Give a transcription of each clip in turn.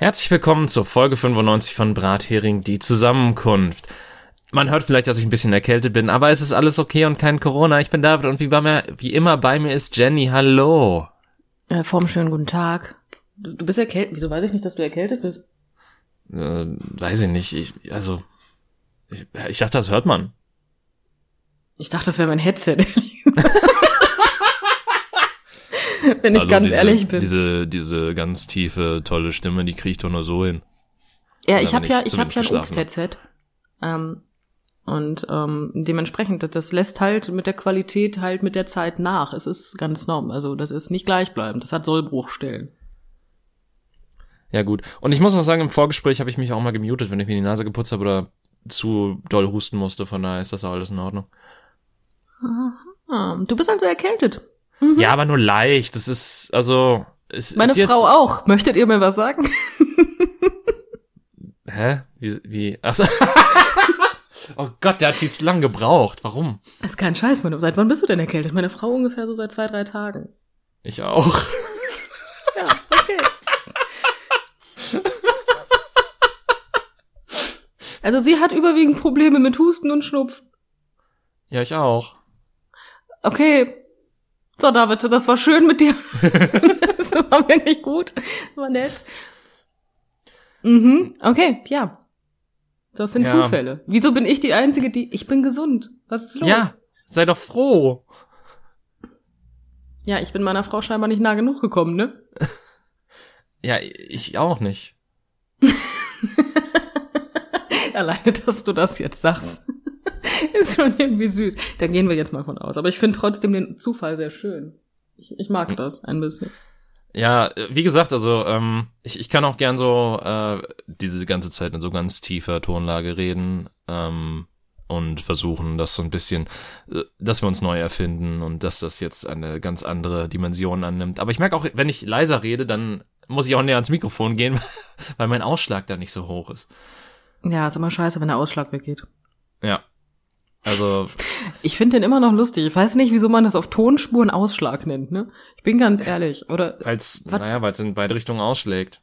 Herzlich willkommen zur Folge 95 von Brathering, die Zusammenkunft. Man hört vielleicht, dass ich ein bisschen erkältet bin, aber es ist alles okay und kein Corona. Ich bin David und wie, bei mir, wie immer bei mir ist Jenny. Hallo. Äh, vorm schönen guten Tag. Du, du bist erkältet. Wieso weiß ich nicht, dass du erkältet bist? Äh, weiß ich nicht. Ich, also, ich, ich dachte, das hört man. Ich dachte, das wäre mein Headset. Wenn ich also ganz diese, ehrlich bin. Diese, diese ganz tiefe, tolle Stimme, die kriege ich doch nur so hin. ja, oder ich habe ja, ich habe ja ein. Obst-Headset. Ähm, und ähm, dementsprechend, das- das lässt halt mit der Qualität halt mit der Zeit nach. Es ist ganz normal. Also das ist nicht gleichbleibend. Das hat Sollbruchstellen. Ja, gut. Und ich muss noch sagen, im Vorgespräch habe ich mich auch mal gemutet, wenn ich mir die Nase geputzt habe oder zu doll husten musste. Von daher ist das auch alles in Ordnung. Ah, du bist also erkältet. Ja, aber nur leicht. Das ist, also, es Meine ist jetzt, Frau auch. Möchtet ihr mir was sagen? Hä? Wie, wie? Ach so. oh Gott, der hat viel zu lang gebraucht. Warum? Das ist kein Scheiß, meine. Seit wann bist du denn erkältet? Meine Frau ungefähr so seit zwei, drei Tagen. Ich auch. Ja, okay. Also sie hat überwiegend Probleme mit Husten und Schnupfen. Ja, ich auch. Okay. So, David, das war schön mit dir. das war mir nicht gut. War nett. Mhm, okay, ja. Das sind Ja. Zufälle. Wieso bin ich die Einzige, die... Ich bin gesund. Was ist los? Ja, sei doch froh. Ja, ich bin meiner Frau scheinbar nicht nah genug gekommen, ne? Ja, ich auch nicht. Alleine, dass du das jetzt sagst. ist schon irgendwie süß. Da gehen wir jetzt mal von aus. Aber ich finde trotzdem den Zufall sehr schön. Ich, ich mag das ein bisschen. Ja, wie gesagt, also ähm, ich, ich kann auch gern so äh, diese ganze Zeit in so ganz tiefer Tonlage reden ähm, und versuchen, das so ein bisschen, äh, dass wir uns neu erfinden und dass das jetzt eine ganz andere Dimension annimmt. Aber ich merke auch, wenn ich leiser rede, dann muss ich auch näher ans Mikrofon gehen, weil mein Ausschlag da nicht so hoch ist. Ja, ist immer scheiße, wenn der Ausschlag weggeht. Ja. Also, Ich finde den immer noch lustig. Ich weiß nicht, wieso man das auf Tonspuren Ausschlag nennt, ne? Ich bin ganz ehrlich. Oder, weil's, Was? naja, weil es in beide Richtungen ausschlägt.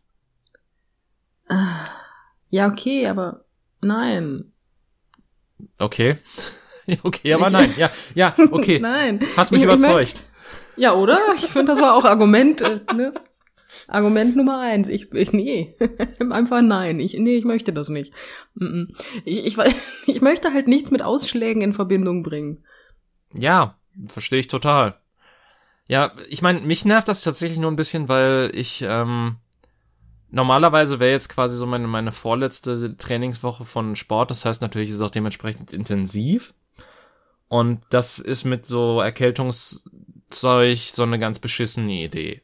ja, okay, aber nein. Okay. okay, aber Ich- nein. Ja, ja, okay. Nein. Hast mich Ich- ich überzeugt. Ja, oder? Ich finde, das war auch Argument, äh, ne? Argument Nummer eins. Ich, ich nee. Einfach nein. Ich, nee, ich möchte das nicht. Ich, ich, ich möchte halt nichts mit Ausschlägen in Verbindung bringen. Ja, verstehe ich total. Ja, ich meine, mich nervt das tatsächlich nur ein bisschen, weil ich ähm, normalerweise wäre jetzt quasi so meine meine vorletzte Trainingswoche von Sport. Das heißt natürlich ist es auch dementsprechend intensiv und das ist mit so Erkältungszeug so eine ganz beschissene Idee.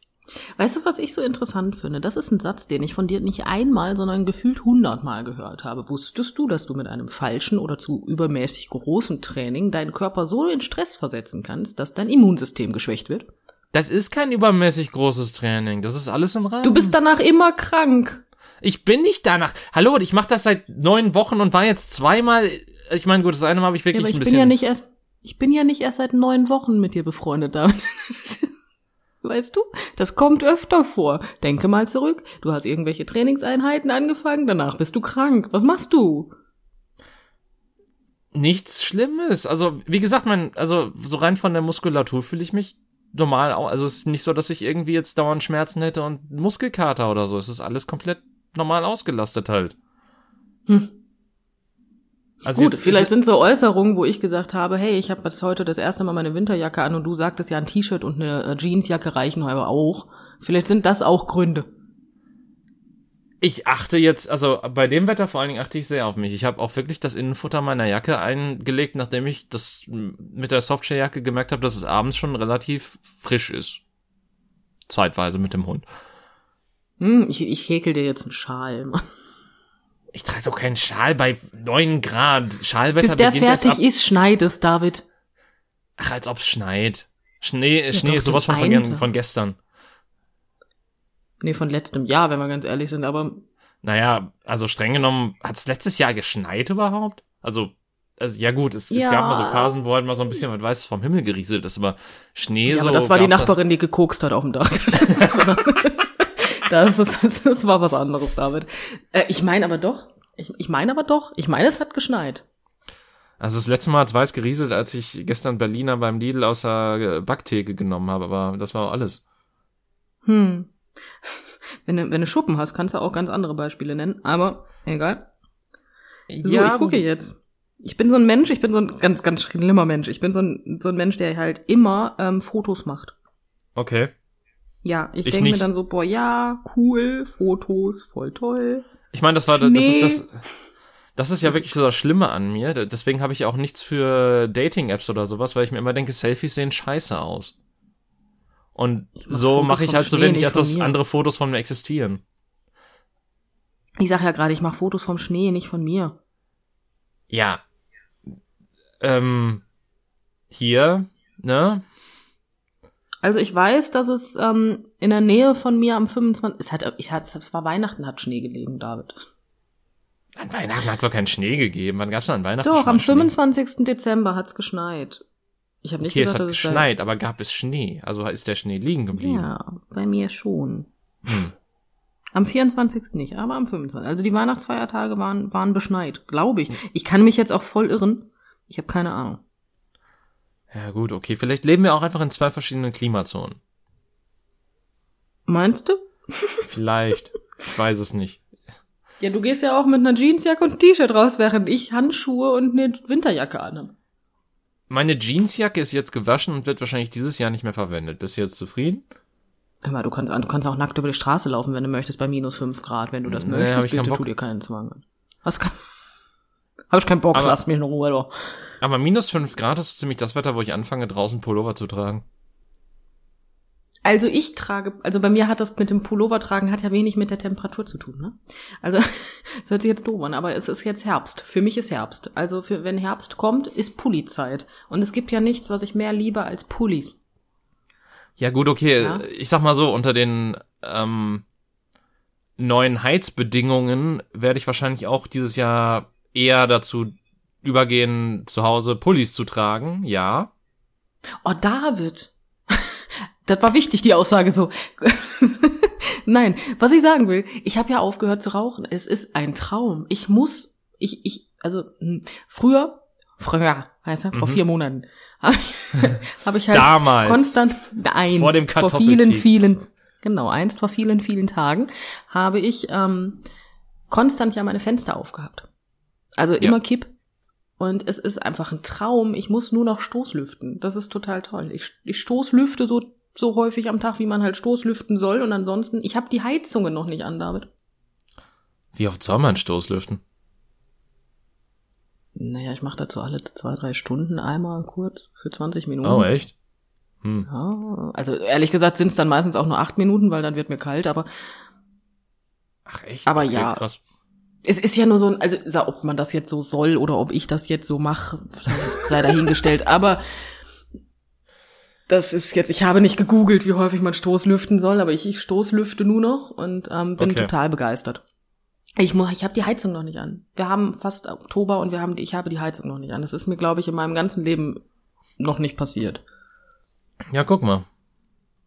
Weißt du, was ich so interessant finde? Das ist ein Satz, den ich von dir nicht einmal, sondern gefühlt hundertmal gehört habe. Wusstest du, dass du mit einem falschen oder zu übermäßig großen Training deinen Körper so in Stress versetzen kannst, dass dein Immunsystem geschwächt wird? Das ist kein übermäßig großes Training. Das ist alles im Rahmen. Du bist danach immer krank. Ich bin nicht danach. Hallo, ich mache das seit neun Wochen und war jetzt zweimal. Ich meine, gut, das eine Mal habe ich Ja, wirklich aber ich ein bin bisschen. ja nicht erst, ich bin ja nicht erst seit neun Wochen mit dir befreundet, David. Weißt du, das kommt öfter vor. Denke mal zurück. Du hast irgendwelche Trainingseinheiten angefangen, danach bist du krank. Was machst du? nichts Schlimmes. Also, wie gesagt, mein, also so rein von der Muskulatur fühle ich mich normal auch. Also es ist nicht so, dass ich irgendwie jetzt dauernd Schmerzen hätte und Muskelkater oder so. Es ist alles komplett normal ausgelastet halt. Hm. Also Gut, jetzt- vielleicht sind so Äußerungen, wo ich gesagt habe, hey, ich habe jetzt heute das erste Mal meine Winterjacke an und du sagtest ja, ein T-Shirt und eine äh, Jeansjacke reichen aber auch. Vielleicht sind das auch Gründe. Ich achte jetzt, also bei dem Wetter vor allen Dingen achte ich sehr auf mich. Ich habe auch wirklich das Innenfutter meiner Jacke eingelegt, nachdem ich das mit der Softshell-Jacke gemerkt habe, dass es abends schon relativ frisch ist. Zeitweise mit dem Hund. Hm, ich, ich häkel dir jetzt einen Schal. Mann. Ich trage doch keinen Schal bei 9 Grad. Schalwetter Bis der fertig ist, schneit es, David. Ach, als ob's schneit. Schnee, Schnee doch, ist sowas von, von, von gestern. Nee, von letztem Jahr, wenn wir ganz ehrlich sind, aber Naja, also streng genommen, hat's letztes Jahr geschneit überhaupt? Also, also ja gut, es, es Ja. gab mal so Phasen, wo halt mal so ein bisschen was Weißes vom Himmel gerieselt ist, aber Schnee Ja, so. aber das war die Nachbarin, die gekokst hat auf dem Dach. Das, ist, das war was anderes, David. Äh, ich meine aber doch, ich, ich meine aber doch, ich meine, es hat geschneit. Also das letzte Mal hat es weiß gerieselt, als ich gestern Berliner beim Lidl aus der Backtheke genommen habe, aber das war alles. Hm. Wenn du, wenn du Schuppen hast, kannst du auch ganz andere Beispiele nennen, aber egal. So, Ja, ich gucke jetzt. Ich bin so ein Mensch, ich bin so ein ganz, ganz schlimmer Mensch. Ich bin so ein, so ein Mensch, der halt immer ähm, Fotos macht. Okay. Ja, ich, Ich denke mir dann so, boah, ja, cool, Fotos, voll toll. Ich meine, das war das Schnee. ist das das ist ja wirklich so das Schlimme an mir. Deswegen habe ich auch nichts für Dating-Apps oder sowas, weil ich mir immer denke, Selfies sehen scheiße aus. Und so Fotos mache ich halt so wenig, als dass andere Fotos von mir existieren. Ich sag ja gerade, ich mache Fotos vom Schnee, nicht von mir. Ja. Ähm, hier, ne? Also ich weiß, dass es ähm, in der Nähe von mir am 25. Es hat, ich hat, es war Weihnachten, hat Schnee gelegen, David. An Weihnachten hat es doch keinen Schnee gegeben. Wann gab's denn an Weihnachten Doch, am Schnee? 25. Dezember hat's geschneit. Ich habe nicht Okay, es gesagt, hat dass es geschneit, aber gab es Schnee? Also ist der Schnee liegen geblieben? ja, bei mir schon. Hm. Am 24. nicht, aber am 25. Also die Weihnachtsfeiertage waren, waren beschneit, glaube ich. Ich kann mich jetzt auch voll irren. Ich habe keine Ahnung. Ja gut, okay. Vielleicht leben wir auch einfach in zwei verschiedenen Klimazonen. Meinst du? Vielleicht. ich weiß es nicht. Ja, du gehst ja auch mit einer Jeansjacke und T-Shirt raus, während ich Handschuhe und eine Winterjacke anhabe. Meine Jeansjacke ist jetzt gewaschen und wird wahrscheinlich dieses Jahr nicht mehr verwendet. Bist du jetzt zufrieden? Hör mal, du kannst, du kannst auch nackt über die Straße laufen, wenn du möchtest, bei minus fünf Grad. Wenn du das Nee, möchtest, bitte tu dir keinen Zwang an. Hast kein, hab ich keinen Bock, Aber- lass mich in Ruhe, doch. Aber minus fünf Grad ist ziemlich das Wetter, wo ich anfange, draußen Pullover zu tragen. Also ich trage, also bei mir hat das mit dem Pullover tragen hat ja wenig mit der Temperatur zu tun, ne? Also das hört sich jetzt doof an, aber es ist jetzt Herbst. Für mich ist Herbst. Also für, wenn Herbst kommt, ist Pulli-Zeit. Und es gibt ja nichts, was ich mehr liebe als Pullis. Ja gut, okay. Ja. Ich sag mal so, unter den ähm, neuen Heizbedingungen werde ich wahrscheinlich auch dieses Jahr eher dazu übergehen, zu Hause Pullis zu tragen. Ja. Oh, David. Das war wichtig, die Aussage so. Nein, was ich sagen will, ich habe ja aufgehört zu rauchen. Es ist ein Traum. Ich muss, ich, ich, also hm, früher, früher, heißt er, vor vier Monaten, habe ich, hab ich halt Damals. konstant, eins, Vor dem vor vielen, vielen, genau, einst vor vielen, vielen Tagen, habe ich ähm, konstant ja meine Fenster aufgehabt. Also immer Kipp. Und es ist einfach ein Traum. Ich muss nur noch Stoßlüften. Das ist total toll. Ich, ich Stoßlüfte so, so häufig am Tag, wie man halt Stoßlüften soll. Und ansonsten, ich habe die Heizungen noch nicht an, David. Wie oft soll man Stoßlüften? Naja, ich mache dazu alle zwei, drei Stunden einmal kurz für 20 Minuten. Oh, echt? Hm. Ja, also ehrlich gesagt sind es dann meistens auch nur acht Minuten, weil dann wird mir kalt. Aber Ach echt? Aber Okay, ja. Krass. Es ist ja nur so ein, also ob man das jetzt so soll oder ob ich das jetzt so mache, sei dahingestellt. aber das ist jetzt, ich habe nicht gegoogelt, wie häufig man Stoßlüften soll, aber ich, ich Stoßlüfte nur noch und ähm, bin Okay. total begeistert. Ich ich habe die Heizung noch nicht an. Wir haben fast Oktober und wir haben, ich habe die Heizung noch nicht an. Das ist mir, glaube ich, in meinem ganzen Leben noch nicht passiert. Ja, guck mal.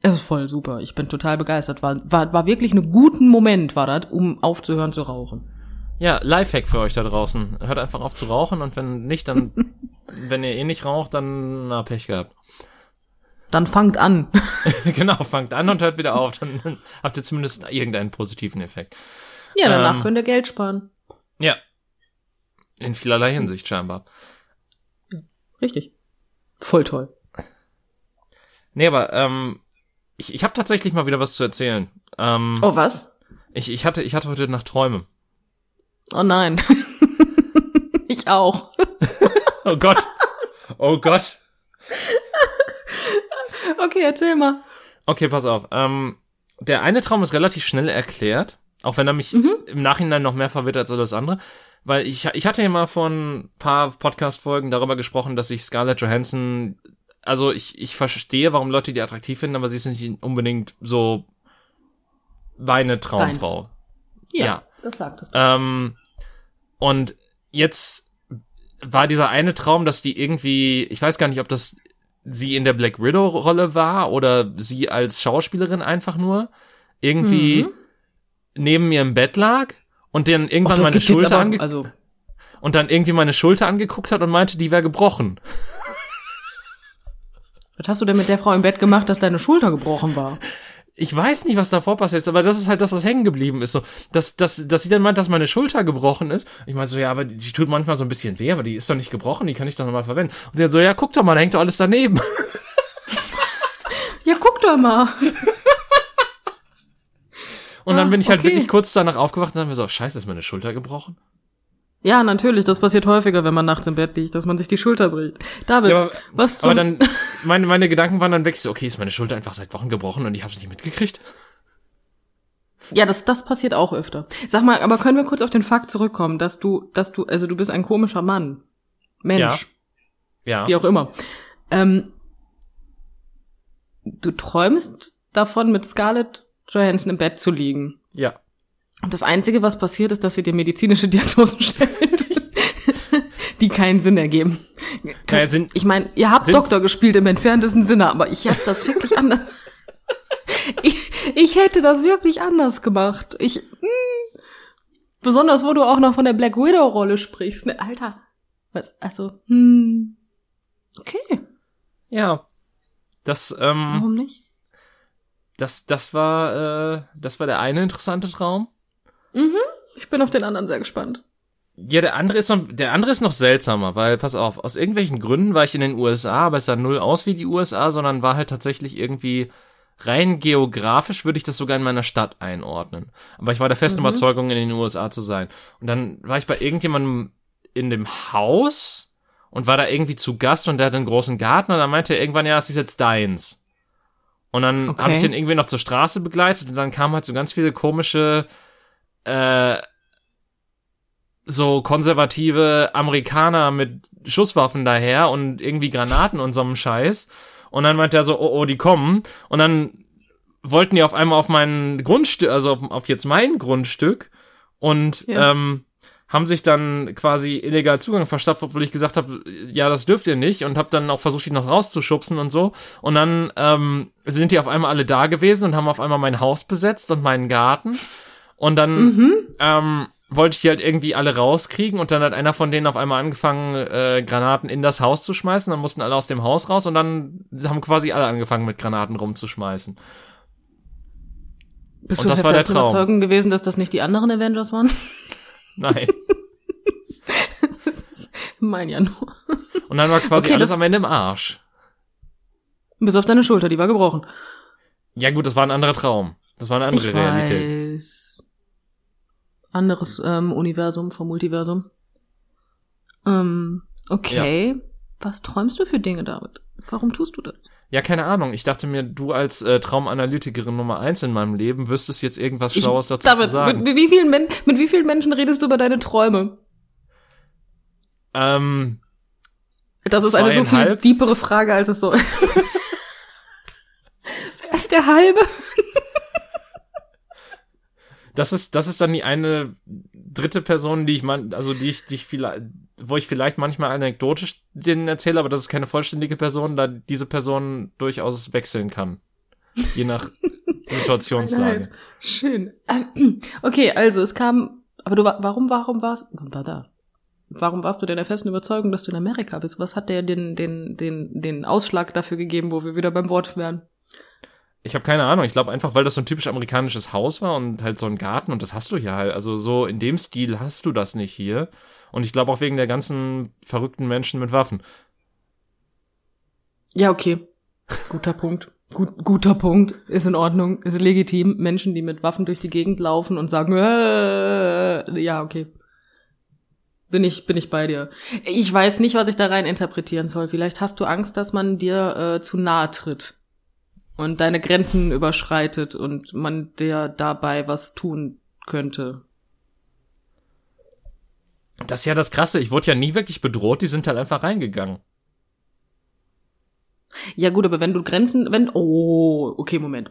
Es ist voll super. Ich bin total begeistert. War, war, war wirklich ein guten Moment, war das, um aufzuhören zu rauchen. Ja, Lifehack für euch da draußen. Hört einfach auf zu rauchen und wenn nicht, dann, wenn ihr eh nicht raucht, dann, na, Pech gehabt. Dann fangt an. genau, fangt an und hört wieder auf, dann, dann habt ihr zumindest irgendeinen positiven Effekt. Ja, danach Ähm, könnt ihr Geld sparen. Ja. In vielerlei Hinsicht scheinbar. Richtig. Voll toll. Nee, aber, ähm, ich, ich habe tatsächlich mal wieder was zu erzählen. Ähm, Oh, was? ich, ich, hatte, ich hatte heute Nacht Träume. Oh nein. ich auch. Oh Gott. Oh Gott. Okay, erzähl mal. Okay, pass auf. Ähm, der eine Traum ist relativ schnell erklärt, auch wenn er mich im Nachhinein noch mehr verwirrt als alles andere. Weil ich, ich hatte ja mal vor ein paar Podcast-Folgen darüber gesprochen, dass ich Scarlett Johansson, also ich, ich verstehe, warum Leute die attraktiv finden, aber sie ist nicht unbedingt so meine Traumfrau. Ja. Das sagtest du. Ähm, und jetzt war dieser eine Traum, dass die irgendwie, ich weiß gar nicht, ob das sie in der Black Widow-Rolle war oder sie als Schauspielerin einfach nur, irgendwie Mhm. neben mir im Bett lag und dann irgendwann da meine Schulter aber- Also, und dann irgendwie meine Schulter angeguckt hat und meinte, die wäre gebrochen. was hast du denn mit der Frau im Bett gemacht, dass deine Schulter gebrochen war? Ich weiß nicht, was davor passiert ist, aber das ist halt das, was hängen geblieben ist. So, dass, dass, dass sie dann meint, dass meine Schulter gebrochen ist. Ich meine so, ja, aber die tut manchmal so ein bisschen weh, aber die ist doch nicht gebrochen, die kann ich doch nochmal verwenden. Und sie hat so, ja, guck doch mal, da hängt doch alles daneben. Ja, guck doch mal. Und dann bin ich halt okay. wirklich kurz danach aufgewacht und dann mir so, scheiße, ist meine Schulter gebrochen? Ja, natürlich, das passiert häufiger, wenn man nachts im Bett liegt, dass man sich die Schulter bricht. David, Ja, aber, was zum... aber dann, meine, meine Gedanken waren dann weg, so, okay, ist meine Schulter einfach seit Wochen gebrochen und ich hab's nicht mitgekriegt? Ja, das, das passiert auch öfter. Sag mal, aber können wir kurz auf den Fakt zurückkommen, dass du, dass du, also du bist ein komischer Mann. Mensch, Ja. wie auch immer. Ähm, du träumst davon, mit Scarlett Johansson im Bett zu liegen. Ja. Und das Einzige, was passiert, ist, dass sie dir medizinische Diagnosen stellt, die keinen Sinn ergeben. Naja, sind- ich meine, ihr habt Doktor gespielt im entferntesten Sinne, aber ich hätte das wirklich anders. ich, ich hätte das wirklich anders gemacht. Ich, hm, besonders, wo du auch noch von der Black Widow Rolle sprichst. Ne, Alter, was? Also, hm, okay, Ja. Das, ähm, warum nicht? das, das war, äh, das war der eine interessante Traum. Ich bin auf den anderen sehr gespannt. Ja, der andere ist noch, der andere ist noch seltsamer, weil, pass auf, aus irgendwelchen Gründen war ich in den USA, aber es sah null aus wie die USA, sondern war halt tatsächlich irgendwie rein geografisch würde ich das sogar in meiner Stadt einordnen. Aber ich war der festen Überzeugung, in den USA zu sein. Und dann war ich bei irgendjemandem in dem Haus und war da irgendwie zu Gast und der hat einen großen Garten und dann meinte er irgendwann, ja, es ist jetzt deins. Und dann Okay. habe ich den irgendwie noch zur Straße begleitet und dann kamen halt so ganz viele komische äh, so konservative Amerikaner mit Schusswaffen daher und irgendwie Granaten und so einem Scheiß. Und dann meinte er so, oh, oh, die kommen. Und dann wollten die auf einmal auf mein Grundstück, also auf, auf jetzt mein Grundstück und Ja. ähm, haben sich dann quasi illegal Zugang verschafft, obwohl ich gesagt habe, ja, das dürft ihr nicht und habe dann auch versucht, die noch rauszuschubsen und so. Und dann ähm, sind die auf einmal alle da gewesen und haben auf einmal mein Haus besetzt und meinen Garten. Und dann ähm, wollte ich die halt irgendwie alle rauskriegen und dann hat einer von denen auf einmal angefangen, äh, Granaten in das Haus zu schmeißen. Dann mussten alle aus dem Haus raus und dann haben quasi alle angefangen, mit Granaten rumzuschmeißen. Bist Und du das war der Traum. Überzeugung gewesen, dass das nicht die anderen Avengers waren? Nein. mein ja nur. Und dann war quasi Okay, alles am Ende im Arsch. Bis auf deine Schulter, die war gebrochen. Ja gut, das war ein anderer Traum. Das war eine andere ich Realität. weiß. Anderes ähm, Universum vom Multiversum. Ähm, okay. Was träumst du für Dinge, David? Warum tust du das? Ja, keine Ahnung. Ich dachte mir, du als äh, Traumanalytikerin Nummer eins in meinem Leben wüsstest jetzt irgendwas Ich- Schlaues dazu David, zu sagen. Mit, mit, wie vielen Men mit wie vielen Menschen redest du über deine Träume? ähm, Das ist eine so viel deepere Frage, als es so ist. Wer ist der halbe? Das ist, das ist dann die eine dritte Person, die ich man, also die ich, die ich vielleicht, wo ich vielleicht manchmal anekdotisch denen erzähle, aber das ist keine vollständige Person, da diese Person durchaus wechseln kann. Je nach Situationslage. Schön. Okay, also es kam, aber du war, warum, warum warst, war da? Warum warst du denn der festen Überzeugung, dass du in Amerika bist? Was hat der den, den, den, den Ausschlag dafür gegeben, wo wir wieder beim Wort wären? Ich habe keine Ahnung. Ich glaube einfach, weil das so ein typisch amerikanisches Haus war und halt so ein Garten und das hast du hier halt. Also so in dem Stil hast du das nicht hier. Und ich glaube auch wegen der ganzen verrückten Menschen mit Waffen. Ja, okay. Guter Punkt. Gut, guter Punkt. Ist in Ordnung. Ist legitim. Menschen, die mit Waffen durch die Gegend laufen und sagen, äh, ja, okay. Bin ich, bin ich bei dir. Ich weiß nicht, was ich da rein interpretieren soll. Vielleicht hast du Angst, dass man dir äh, zu nahe tritt und deine Grenzen überschreitet und man dir dabei was tun könnte. Das ist ja das Krasse. Ich wurde ja nie wirklich bedroht. Die sind halt einfach reingegangen. Ja gut, aber wenn du Grenzen, wenn, oh, okay, Moment.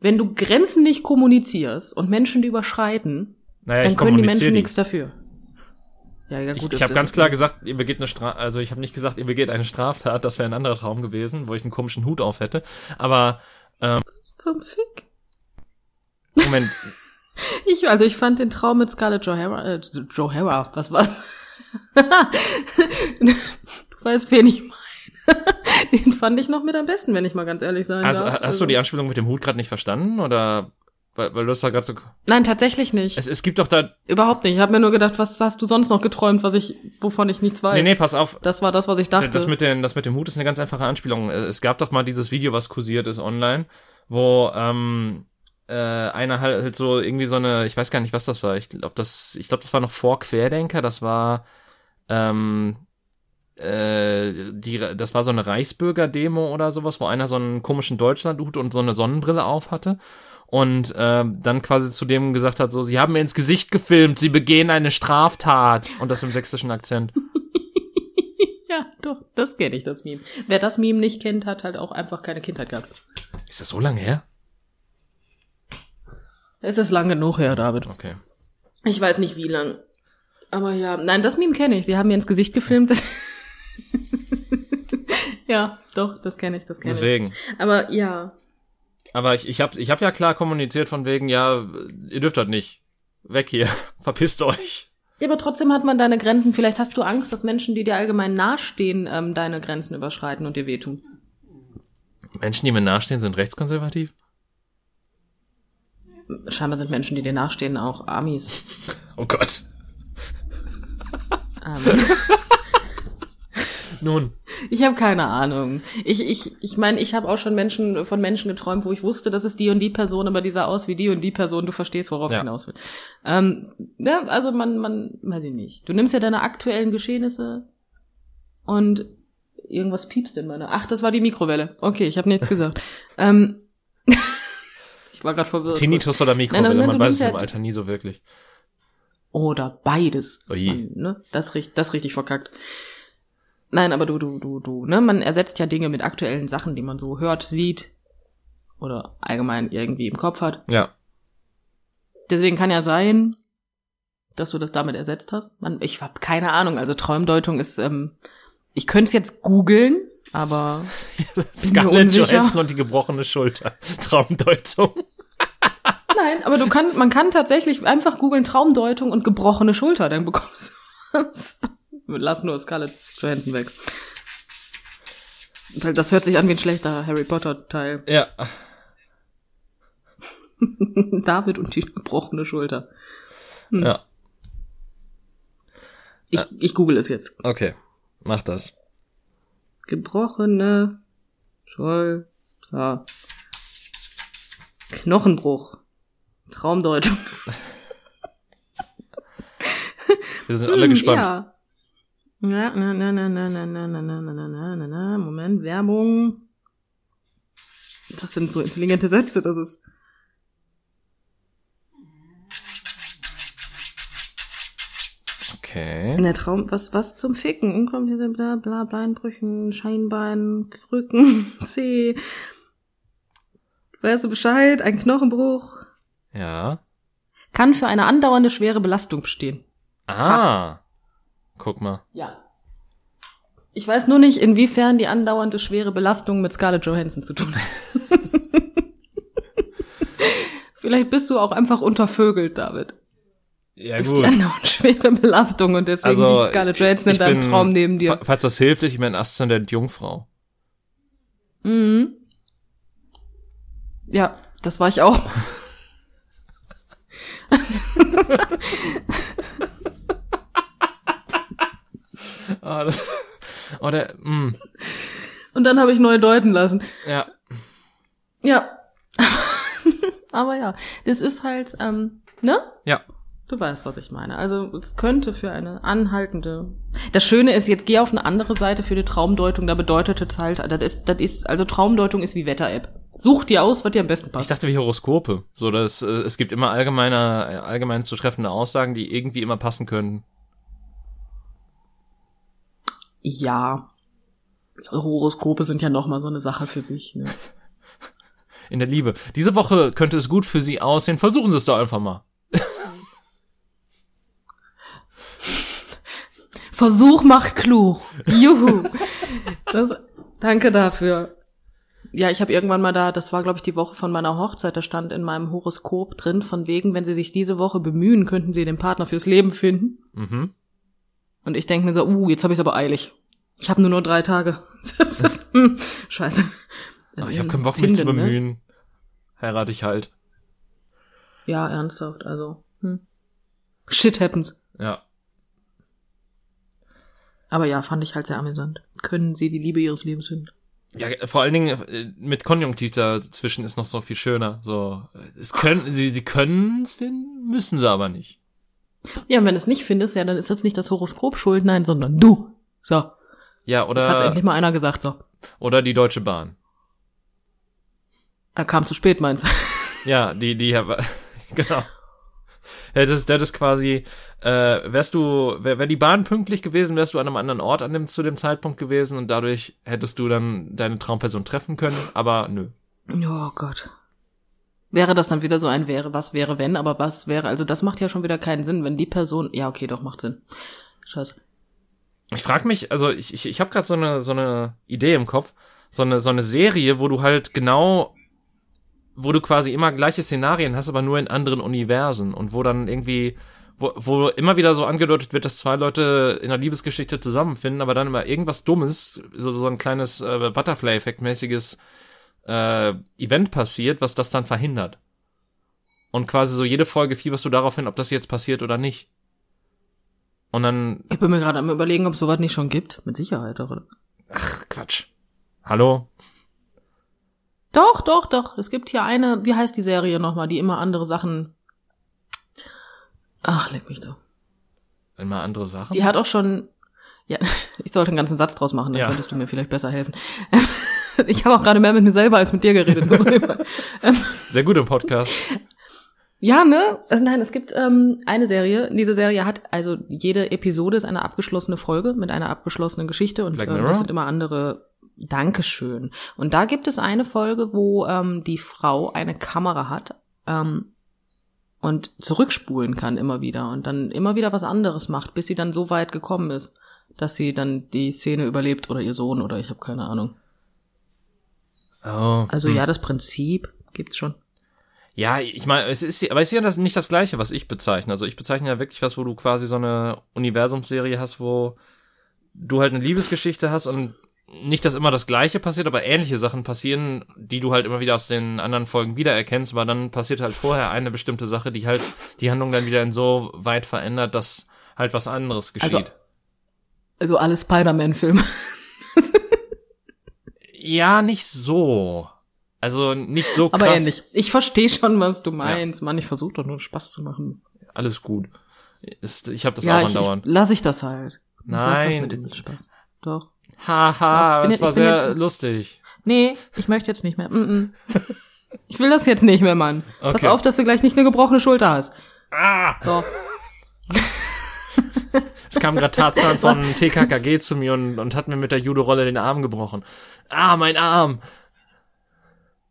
Wenn du Grenzen nicht kommunizierst und Menschen die überschreiten, Naja, dann können die Menschen nichts dafür. Ja, ja, Ich, gut. ich das- habe ganz klar gesagt, ihr begeht eine Straf, also ich habe nicht gesagt, ihr begeht eine Straftat. Das wäre ein anderer Traum gewesen, wo ich einen komischen Hut auf hätte. Aber Zum Fick. Moment, Ich, also ich fand den Traum mit Scarlett Johansson, äh, Johansson, was war? du weißt, wen ich meine. den fand ich noch mit am besten, wenn ich mal ganz ehrlich sein Also, darf. hast Also- du die Anspielung mit dem Hut gerade nicht verstanden oder weil, weil du es da gerade so Nein, tatsächlich nicht. es, es gibt doch da Überhaupt nicht. Ich habe mir nur gedacht, was hast du sonst noch geträumt, was ich, wovon ich nichts weiß. Nee, nee, pass auf. Das war das, was ich dachte. Das mit, den, das mit dem Hut ist eine ganz einfache Anspielung. Äh, Es gab doch mal dieses Video, was kursiert ist online, wo ähm, äh, einer halt, halt so irgendwie so eine, ich weiß gar nicht, was das war. Ich glaube, das, ich glaube, das war noch vor Querdenker. Das war ähm, äh, die, das war so eine Reichsbürger-Demo oder sowas, wo einer so einen komischen Deutschlandhut und so eine Sonnenbrille auf hatte. Und äh, dann quasi zu dem gesagt hat, so, sie haben mir ins Gesicht gefilmt, sie begehen eine Straftat. Und das im sächsischen Akzent. ja, doch, das kenne ich, das Meme. Wer das Meme nicht kennt, hat halt auch einfach keine Kindheit gehabt. Ist das so lange her? Es ist lang genug her, David. Okay. Ich weiß nicht wie lang. Aber ja, nein, das Meme kenne ich. Sie haben mir ins Gesicht gefilmt. Ja, doch, das kenne ich, das kenne ich. Deswegen. Aber ja, Aber ich, ich habe ich hab ja klar kommuniziert von wegen, ja, ihr dürft das nicht. Weg hier. Verpisst euch. Ja, aber trotzdem hat man deine Grenzen. Vielleicht hast du Angst, dass Menschen, die dir allgemein nahestehen, ähm, deine Grenzen überschreiten und dir wehtun. Menschen, die mir nahestehen, sind rechtskonservativ? Scheinbar sind Menschen, die dir nachstehen, auch Amis. Oh Gott. Ähm, Nun. ich habe keine Ahnung. Ich ich ich meine, ich habe auch schon Menschen von Menschen geträumt, wo ich wusste, das ist die und die Person, aber die sah aus wie die und die Person. Du verstehst, worauf Ja. ich hinaus will. Ähm, ja, also man man weiß ich nicht. Du nimmst ja deine aktuellen Geschehnisse und irgendwas piepst in meiner. Ach, das war die Mikrowelle. Okay, ich habe nichts gesagt. ähm, ich war gerade verwirrt. Tinnitus oder Mikrowelle, Nein, nein, man weiß es nimmst im Alter nie so wirklich. Oder beides. Oje. Man, ne? Das richtig, das richtig verkackt. Nein, aber du, du, du, du, ne? Man ersetzt ja Dinge mit aktuellen Sachen, die man so hört, sieht oder allgemein irgendwie im Kopf hat. Ja. Deswegen kann ja sein, dass du das damit ersetzt hast. Man, ich habe keine Ahnung. Also Traumdeutung ist, ähm, ich könnte es jetzt googeln, aber Scarlett. Johansson und die gebrochene Schulter. Traumdeutung. nein, aber du kann, man kann tatsächlich einfach googeln Traumdeutung und gebrochene Schulter, dann bekommst du was. Lass nur Scarlett Johansson weg. Weil das hört sich an wie ein schlechter Harry Potter Teil. Ja. David und die gebrochene Schulter. Ja. Ich, ich google es jetzt. Okay. Mach das. Gebrochene Schulter. Knochenbruch. Traumdeutung. Wir sind alle gespannt. Ja. Na, na, na, na, na, na, na, na, na, na, na, na, na, na, Moment, Werbung. Das sind so intelligente Sätze, das ist. Okay. In der Traum, was, was zum Ficken? Unkomplizierte bla, bla, Beinbrüchen, Scheinbein, Krücken, C. Weißt du Bescheid? Ein Knochenbruch. Ja. Kann für eine andauernde schwere Belastung bestehen. Ah. Guck mal. Ja. Ich weiß nur nicht, inwiefern die andauernde schwere Belastung mit Scarlett Johansson zu tun hat. Vielleicht bist du auch einfach untervögelt, David. Ja, Ist die andauernde schwere Belastung und deswegen Also, liegt Scarlett Johansson in deinem bin- Traum neben dir. Fa- Falls das hilft, ich bin Aszendent Jungfrau. Mhm. Ja, das war ich auch. Ah, das. Oder, mh. Und dann habe ich neu deuten lassen. Ja. Ja. Aber ja, das ist halt, ähm, ne? Ja. Du weißt, was ich meine. Also es könnte für eine anhaltende. Das Schöne ist, jetzt geh auf eine andere Seite für die Traumdeutung. Da bedeutet es halt, das ist, das ist, also Traumdeutung ist wie Wetter-App. Such dir aus, was dir am besten Ich passt. dachte wie Horoskope. So, dass äh, es gibt immer allgemeine, äh, allgemein zu treffende Aussagen, die irgendwie immer passen können. Ja. Horoskope sind ja noch mal so eine Sache für sich. Ne? In der Liebe. Diese Woche könnte es gut für Sie aussehen. Versuchen Sie es doch einfach mal. Versuch macht klug. Juhu. Das, danke dafür. Ja, ich habe irgendwann mal da, das war glaube ich die Woche von meiner Hochzeit, da stand in meinem Horoskop drin, von wegen, wenn sie sich diese Woche bemühen, könnten sie den Partner fürs Leben finden. Mhm. Und ich denke mir so, uh, jetzt habe ich es aber eilig. Ich habe nur noch drei Tage. Ist, hm, scheiße. Aber ich habe keinen Bock, mich zu ne? bemühen. Heirate ich halt. Ja, ernsthaft, also. Hm. Shit happens. Ja. Aber ja, fand ich halt sehr amüsant. Können sie die Liebe ihres Lebens finden? Ja, vor allen Dingen äh, mit Konjunktiv dazwischen ist noch so viel schöner. So, es können, sie, sie können es finden, müssen sie aber nicht. Ja, und wenn du es nicht findest, ja, dann ist das nicht das Horoskop schuld, nein, sondern du. So, Ja, das hat oder, endlich mal einer gesagt, so. oder die Deutsche Bahn. Er kam zu spät, meinst du? Ja, die, die, genau. Hättest, hättest quasi, äh, wärst du, wär, wär die Bahn pünktlich gewesen, wärst du an einem anderen Ort an dem, zu dem Zeitpunkt gewesen und dadurch hättest du dann deine Traumperson treffen können, aber nö. Oh Gott. Wäre das dann wieder so ein wäre, was wäre, wenn, aber was wäre, also das macht ja schon wieder keinen Sinn, wenn die Person, ja, okay, doch, macht Sinn. Scheiße. Ich frag mich, also ich, ich, ich habe gerade so eine, so eine Idee im Kopf, so eine, so eine Serie, wo du halt genau, wo du quasi immer gleiche Szenarien hast, aber nur in anderen Universen und wo dann irgendwie, wo, wo immer wieder so angedeutet wird, dass zwei Leute in einer Liebesgeschichte zusammenfinden, aber dann immer irgendwas Dummes, so, so ein kleines äh, Butterfly-Effekt-mäßiges äh, Event passiert, was das dann verhindert. Und quasi so jede Folge fieberst du darauf hin, ob das jetzt passiert oder nicht. Und dann Ich bin mir gerade am überlegen, ob es sowas nicht schon gibt. Mit Sicherheit, oder? Quatsch. Hallo? Doch, doch, doch. Es gibt hier eine, wie heißt die Serie nochmal, die immer andere Sachen. Ach, leck mich doch. Immer andere Sachen? Die hat auch schon. Ja, ich sollte einen ganzen Satz draus machen, dann Ja. könntest du mir vielleicht besser helfen. Ich habe auch gerade mehr mit mir selber als mit dir geredet. nebenbei. Sehr gut im Podcast. ja, ne? Also nein, es gibt ähm, eine Serie. Diese Serie hat, also jede Episode ist eine abgeschlossene Folge mit einer abgeschlossenen Geschichte und ähm, das sind immer andere. Dankeschön. Und da gibt es eine Folge, wo ähm, die Frau eine Kamera hat ähm, und zurückspulen kann immer wieder und dann immer wieder was anderes macht, bis sie dann so weit gekommen ist, dass sie dann die Szene überlebt oder ihr Sohn oder ich habe keine Ahnung. Oh. Also hm. ja, das Prinzip gibt's schon. Ja, ich meine, es ist, aber es ist ja das, nicht das Gleiche, was ich bezeichne. Also ich bezeichne ja wirklich was, wo du quasi so eine Universumsserie hast, wo du halt eine Liebesgeschichte hast und nicht, dass immer das Gleiche passiert, aber ähnliche Sachen passieren, die du halt immer wieder aus den anderen Folgen wiedererkennst, aber dann passiert halt vorher eine bestimmte Sache, die halt die Handlung dann wieder in so weit verändert, dass halt was anderes geschieht. Also- Also alle Spider-Man-Filme. ja, nicht so. Also nicht so krass. Aber ähnlich. Ich verstehe schon, was du meinst. Mann, ich versuche doch nur Spaß zu machen. Alles gut. Ist, ich habe das ja, auch andauernd. lass ich das halt. Ich lass das Nein. Doch. Haha, bin das war sehr jetzt- lustig. Nee, ich möchte jetzt nicht mehr. Mm -mm. Ich will das jetzt nicht mehr, Mann. Pass Okay. auf, dass du gleich nicht eine gebrochene Schulter hast. Ah! So. Es kam gerade Tarzan von TKKG zu mir und, und hat mir mit der Judo-Rolle den Arm gebrochen. Ah, mein Arm!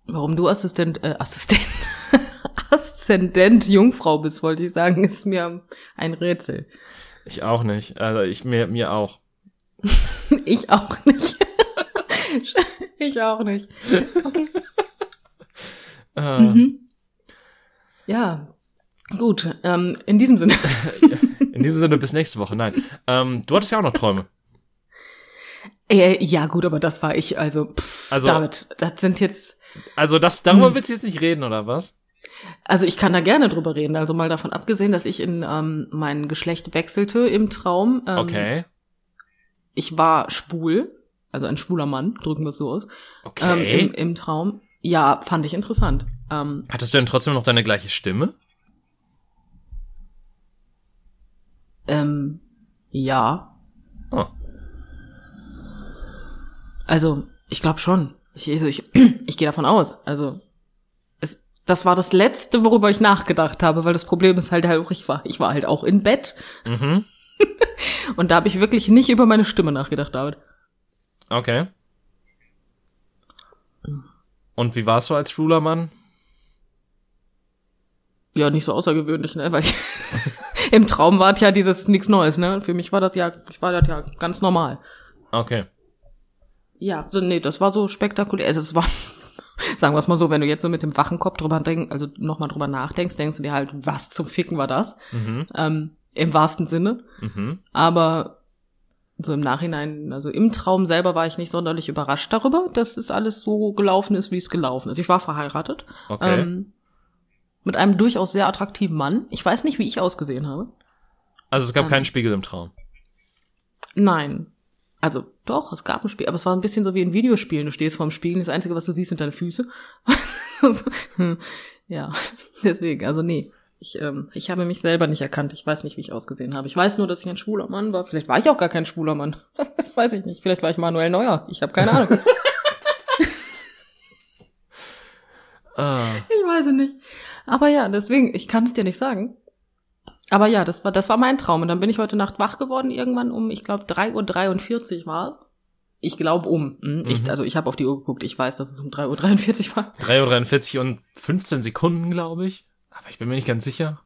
Warum du Assistent, äh, Assistent, Aszendent Jungfrau bist, wollte ich sagen, ist mir ein Rätsel. Ich auch nicht. Also ich mir, mir auch. Ich auch nicht. ich auch nicht. Okay. Äh, Mhm. Ja, gut. Ähm, in diesem Sinne. In diesem Sinne bis nächste Woche. Nein. Ähm, du hattest ja auch noch Träume. Äh, ja, gut, aber das war ich. Also, pff, Also- David, das sind jetzt. Also das, darüber Hm. willst du jetzt nicht reden, oder was? Also ich kann da gerne drüber reden. Also mal davon abgesehen, dass ich in ähm, mein Geschlecht wechselte im Traum. Ähm, Okay. Ich war schwul, also ein schwuler Mann, drücken wir es so aus. Ähm, Okay. im, Im Traum. Ja, fand ich interessant. Ähm, Hattest du denn trotzdem noch deine gleiche Stimme? Ähm, ja. Oh. Also, ich glaube schon. Ich, also ich, ich gehe davon aus. Also, es, das war das Letzte, worüber ich nachgedacht habe, weil das Problem ist halt, halt auch, ich war, ich war halt auch in Bett Mhm. und da habe ich wirklich nicht über meine Stimme nachgedacht, David. Okay. Und wie warst du als schwuler Mann? Ja, nicht so außergewöhnlich, ne? Weil ich, im Traum war es ja dieses nichts Neues, ne? Für mich war das ja, ich war das ja ganz normal. Okay. Ja, so, nee, das war so spektakulär. Also es war Sagen wir es mal so, wenn du jetzt so mit dem wachen Kopf drüber denkst, also nochmal drüber nachdenkst, denkst du dir halt, was zum Ficken war das? Mhm. Ähm, Im wahrsten Sinne. Mhm. Aber so im Nachhinein, also im Traum selber war ich nicht sonderlich überrascht darüber, dass es alles so gelaufen ist, wie es gelaufen ist. Ich war verheiratet. Okay. Ähm, mit einem durchaus sehr attraktiven Mann. Ich weiß nicht, wie ich ausgesehen habe. also es gab ähm, keinen Spiegel im Traum. Nein. Also doch, es gab ein Spiel, aber es war ein bisschen so wie in Videospielen. Du stehst vorm Spiegel, das Einzige, was du siehst, sind deine Füße. Hm, ja, deswegen, also nee. Ich, ähm, ich habe mich selber nicht erkannt. Ich weiß nicht, wie ich ausgesehen habe. Ich weiß nur, dass ich ein schwuler Mann war. Vielleicht war ich auch gar kein schwuler Mann. Das, das weiß ich nicht. Vielleicht war ich Manuel Neuer. Ich habe keine Ahnung. Ah. Ich weiß es nicht. Aber ja, deswegen, ich kann es dir nicht sagen. Aber ja, das war, das war mein Traum. Und dann bin ich heute Nacht wach geworden, irgendwann um, ich glaube, 3.43 Uhr war. Ich glaube um. Hm, Ich, Mhm. also ich habe auf die Uhr geguckt, ich weiß, dass es um 3.43 Uhr war. 3.43 Uhr und 15 Sekunden, glaube ich. Aber ich bin mir nicht ganz sicher.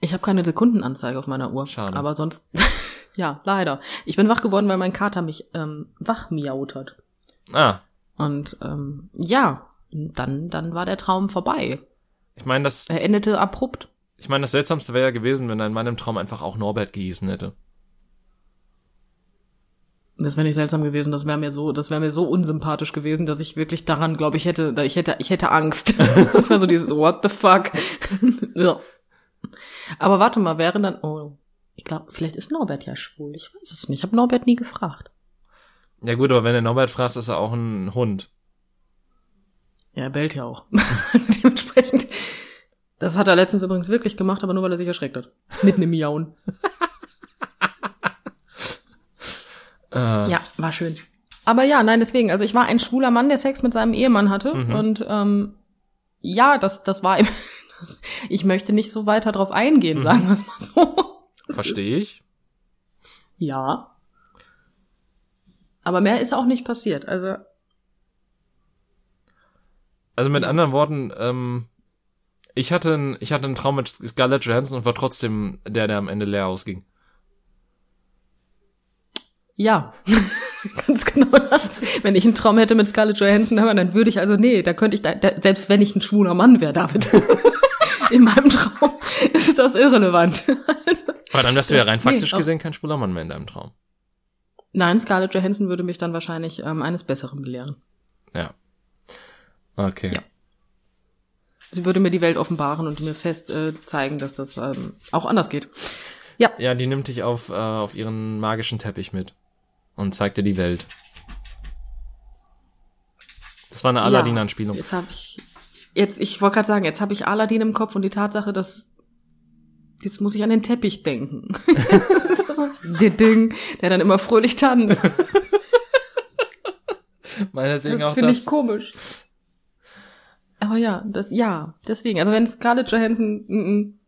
Ich habe keine Sekundenanzeige auf meiner Uhr. Schade. Aber sonst, ja, leider. Ich bin wach geworden, weil mein Kater mich ähm, wach miaut hat. Ah, Und ähm, ja, dann, dann war der Traum vorbei. ich meine, das, Er endete abrupt. ich meine, das Seltsamste wäre ja gewesen, wenn dein Mann im Traum einfach auch Norbert gehießen hätte. Das wäre nicht seltsam gewesen, das wäre mir so, das wäre mir so unsympathisch gewesen, dass ich wirklich daran, glaube ich, hätte, ich hätte, ich hätte Angst. das wäre so dieses What the fuck. ja. Aber warte mal, wäre dann, oh, ich glaube, vielleicht ist Norbert ja schwul. Ich weiß es nicht. Ich habe Norbert nie gefragt. Ja gut, aber wenn du Norbert fragst, ist er auch ein Hund. Ja, er bellt ja auch. also dementsprechend. Das hat er letztens übrigens wirklich gemacht, aber nur weil er sich erschreckt hat. Mitten im Miauen. Äh, Ja, war schön. Aber ja, nein, deswegen, also ich war ein schwuler Mann, der Sex mit seinem Ehemann hatte. Mhm. Und ähm, ja, das, das war ihm. Ich möchte nicht so weiter drauf eingehen, Mhm. sagen wir es mal so. Verstehe ich. Ja. Aber mehr ist auch nicht passiert. Also, Also mit anderen Worten, ähm, ich hatte, einen, ich hatte einen Traum mit Scarlett Johansson und war trotzdem der, der am Ende leer ausging. ja. Ganz genau das. Wenn ich einen Traum hätte mit Scarlett Johansson, aber dann würde ich also, nee, da könnte ich, da, da, selbst wenn ich ein schwuler Mann wäre, David. In meinem Traum ist das irrelevant. Also, Aber dann wärst du ja rein nee, faktisch auf- gesehen kein schwuler Mann mehr in deinem Traum. Nein, Scarlett Johansson würde mich dann wahrscheinlich ähm, eines Besseren belehren. Ja. Okay. Ja. Sie würde mir die Welt offenbaren und mir fest äh, zeigen, dass das ähm, auch anders geht. Ja, Ja, die nimmt dich auf, äh, auf ihren magischen Teppich mit und zeigt dir die Welt. Das war eine Aladdin-Anspielung. jetzt habe ich jetzt ich wollte gerade sagen, jetzt habe ich Aladdin im Kopf und die Tatsache, dass jetzt muss ich an den Teppich denken. der Ding, der dann immer fröhlich tanzt. Meinetwegen Das finde ich komisch. Aber ja, das ja, deswegen. Also wenn Scarlett Johansson, mm, mm.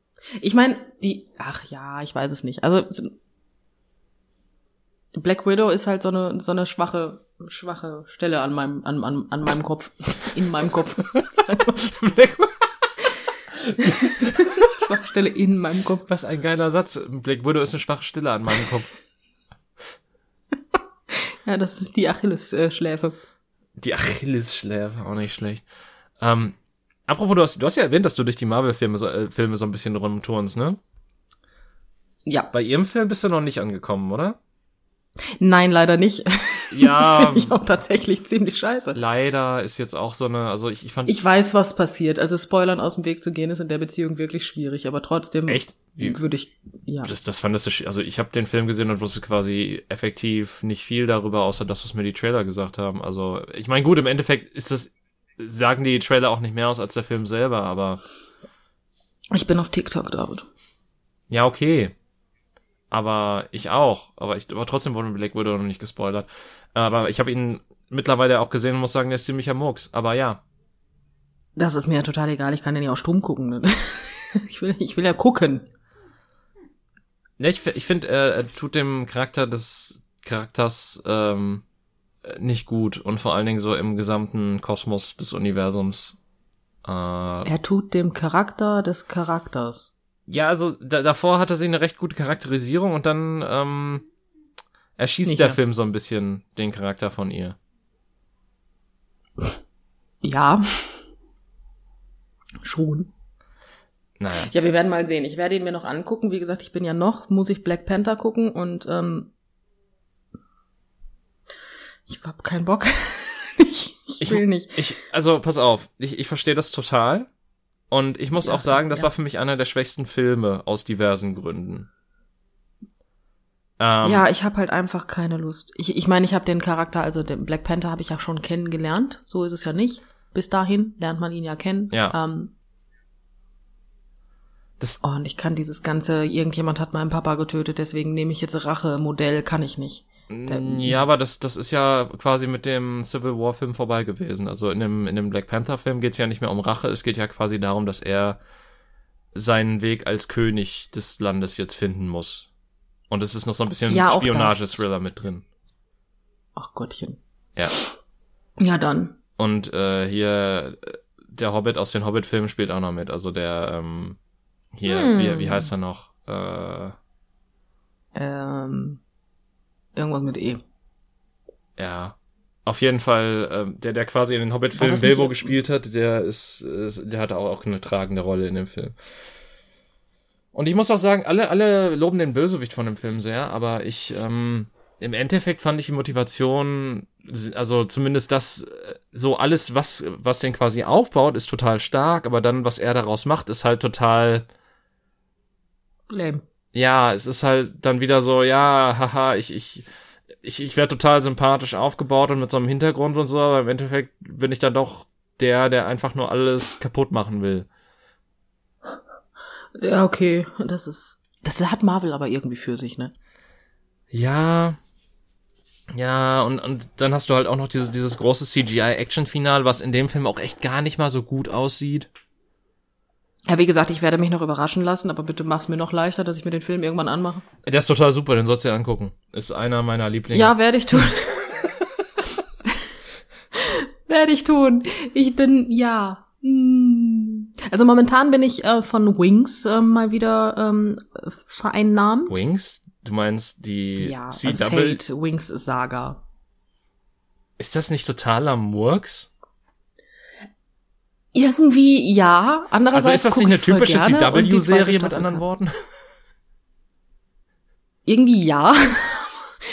ich meine, die, ach ja, ich weiß es nicht. Also Black Widow ist halt so eine so eine schwache schwache Stelle an meinem an, an, an meinem Kopf, in meinem Kopf. schwache Stelle in meinem Kopf. Was ein geiler Satz. Black Widow ist eine schwache Stille an meinem Kopf. Ja, das ist die Achillesschläfe. Die Achillesschläfe, auch nicht schlecht. Ähm, apropos, du hast, du hast ja erwähnt, dass du durch die Marvel-Filme so, äh, Filme so ein bisschen rumturnst, ne? Ja, Bei ihrem Film bist du noch nicht angekommen, oder? nein, leider nicht. Ja, das finde ich auch tatsächlich ziemlich scheiße. leider ist jetzt auch so eine, also ich, ich fand, Ich weiß, was passiert. Also Spoilern aus dem Weg zu gehen, ist in der Beziehung wirklich schwierig, aber trotzdem echt, würde ich, ja. das, das fandest du, also ich habe den Film gesehen und wusste quasi effektiv nicht viel darüber, außer das, was mir die Trailer gesagt haben. Also, ich meine, gut, im Endeffekt ist das, sagen die Trailer auch nicht mehr aus als der Film selber, aber Ich bin auf TikTok, David. Ja, okay. Aber ich auch. Aber ich, aber trotzdem wurde Black Widow noch nicht gespoilert. Aber ich habe ihn mittlerweile auch gesehen und muss sagen, der ist ziemlicher Murks. Aber ja. Das ist mir ja total egal, ich kann den ja auch stumm gucken. Ne? Ich will, ich will ja gucken. Ja, ich, ich finde, er, er tut dem Charakter des Charakters ähm, äh, nicht gut. Und vor allen Dingen so im gesamten Kosmos des Universums. Äh, Er tut dem Charakter des Charakters. ja, also da, davor hatte sie eine recht gute Charakterisierung und dann ähm, erschießt Nicht der mehr. Film so ein bisschen den Charakter von ihr. Ja. Schon. Naja. Ja, wir werden mal sehen. Ich werde ihn mir noch angucken. Wie gesagt, ich bin ja noch, muss ich Black Panther gucken und ähm, ich hab keinen Bock. ich, ich will nicht. Ich, also, pass auf, ich, ich verstehe das total. Und ich muss Ja, auch sagen, das ja. war für mich einer der schwächsten Filme aus diversen Gründen. Ähm, ja, ich habe halt einfach keine Lust. Ich ich, meine, ich habe den Charakter, also den Black Panther habe ich ja schon kennengelernt. So ist es ja nicht. Bis dahin lernt man ihn ja kennen. Ja. Ähm, Das- oh, und ich kann dieses ganze, irgendjemand hat meinen Papa getötet, deswegen nehme ich jetzt Rache-Modell, kann ich nicht. Der- Ja, aber das, das ist ja quasi mit dem Civil War Film vorbei gewesen. Also in dem, in dem Black Panther Film geht es ja nicht mehr um Rache, es geht ja quasi darum, dass er seinen Weg als König des Landes jetzt finden muss. Und es ist noch so ein bisschen Ja, Spionage-Thriller mit drin. Ach Gottchen. Ja. Ja, dann. Und äh, hier der Hobbit aus den Hobbit-Filmen spielt auch noch mit. Also der ähm, hier, Hm. wie, wie heißt er noch? Äh, Ähm, irgendwas mit E. ja. Auf jeden Fall, ähm, der, der quasi in den Hobbit-Filmen nicht Bilbo ir- gespielt hat, der ist, ist, der hatte auch, auch eine tragende Rolle in dem Film. Und ich muss auch sagen, alle, alle loben den Bösewicht von dem Film sehr, aber ich, ähm, im Endeffekt fand ich die Motivation, also zumindest das, äh, so alles, was, was den quasi aufbaut, ist total stark, aber dann, was er daraus macht, ist halt total, Lame. Ja, es ist halt dann wieder so, ja, haha, ich, ich, ich, ich werde total sympathisch aufgebaut und mit so einem Hintergrund und so, aber im Endeffekt bin ich dann doch der, der einfach nur alles kaputt machen will. Ja, okay. Das ist. Das hat Marvel aber irgendwie für sich, ne? Ja. Ja, und, und dann hast du halt auch noch dieses, dieses große CGI-Action-Final, was in dem Film auch echt gar nicht mal so gut aussieht. Ja, wie gesagt, ich werde mich noch überraschen lassen, aber bitte mach's mir noch leichter, dass ich mir den Film irgendwann anmache. Der ist total super, den sollst du dir angucken. Ist einer meiner Lieblinge. Ja, werde ich tun. werde ich tun. Ich bin, ja. Hm. Also momentan bin ich äh, von Wings äh, mal wieder ähm, vereinnahmt. Wings? Du meinst die Ja, also CW? Fate, Wings Saga. Ist das nicht totaler Murks? Irgendwie ja, andererseits Also ist das nicht eine typische CW-Serie mit Staffel anderen. Worten? Irgendwie ja.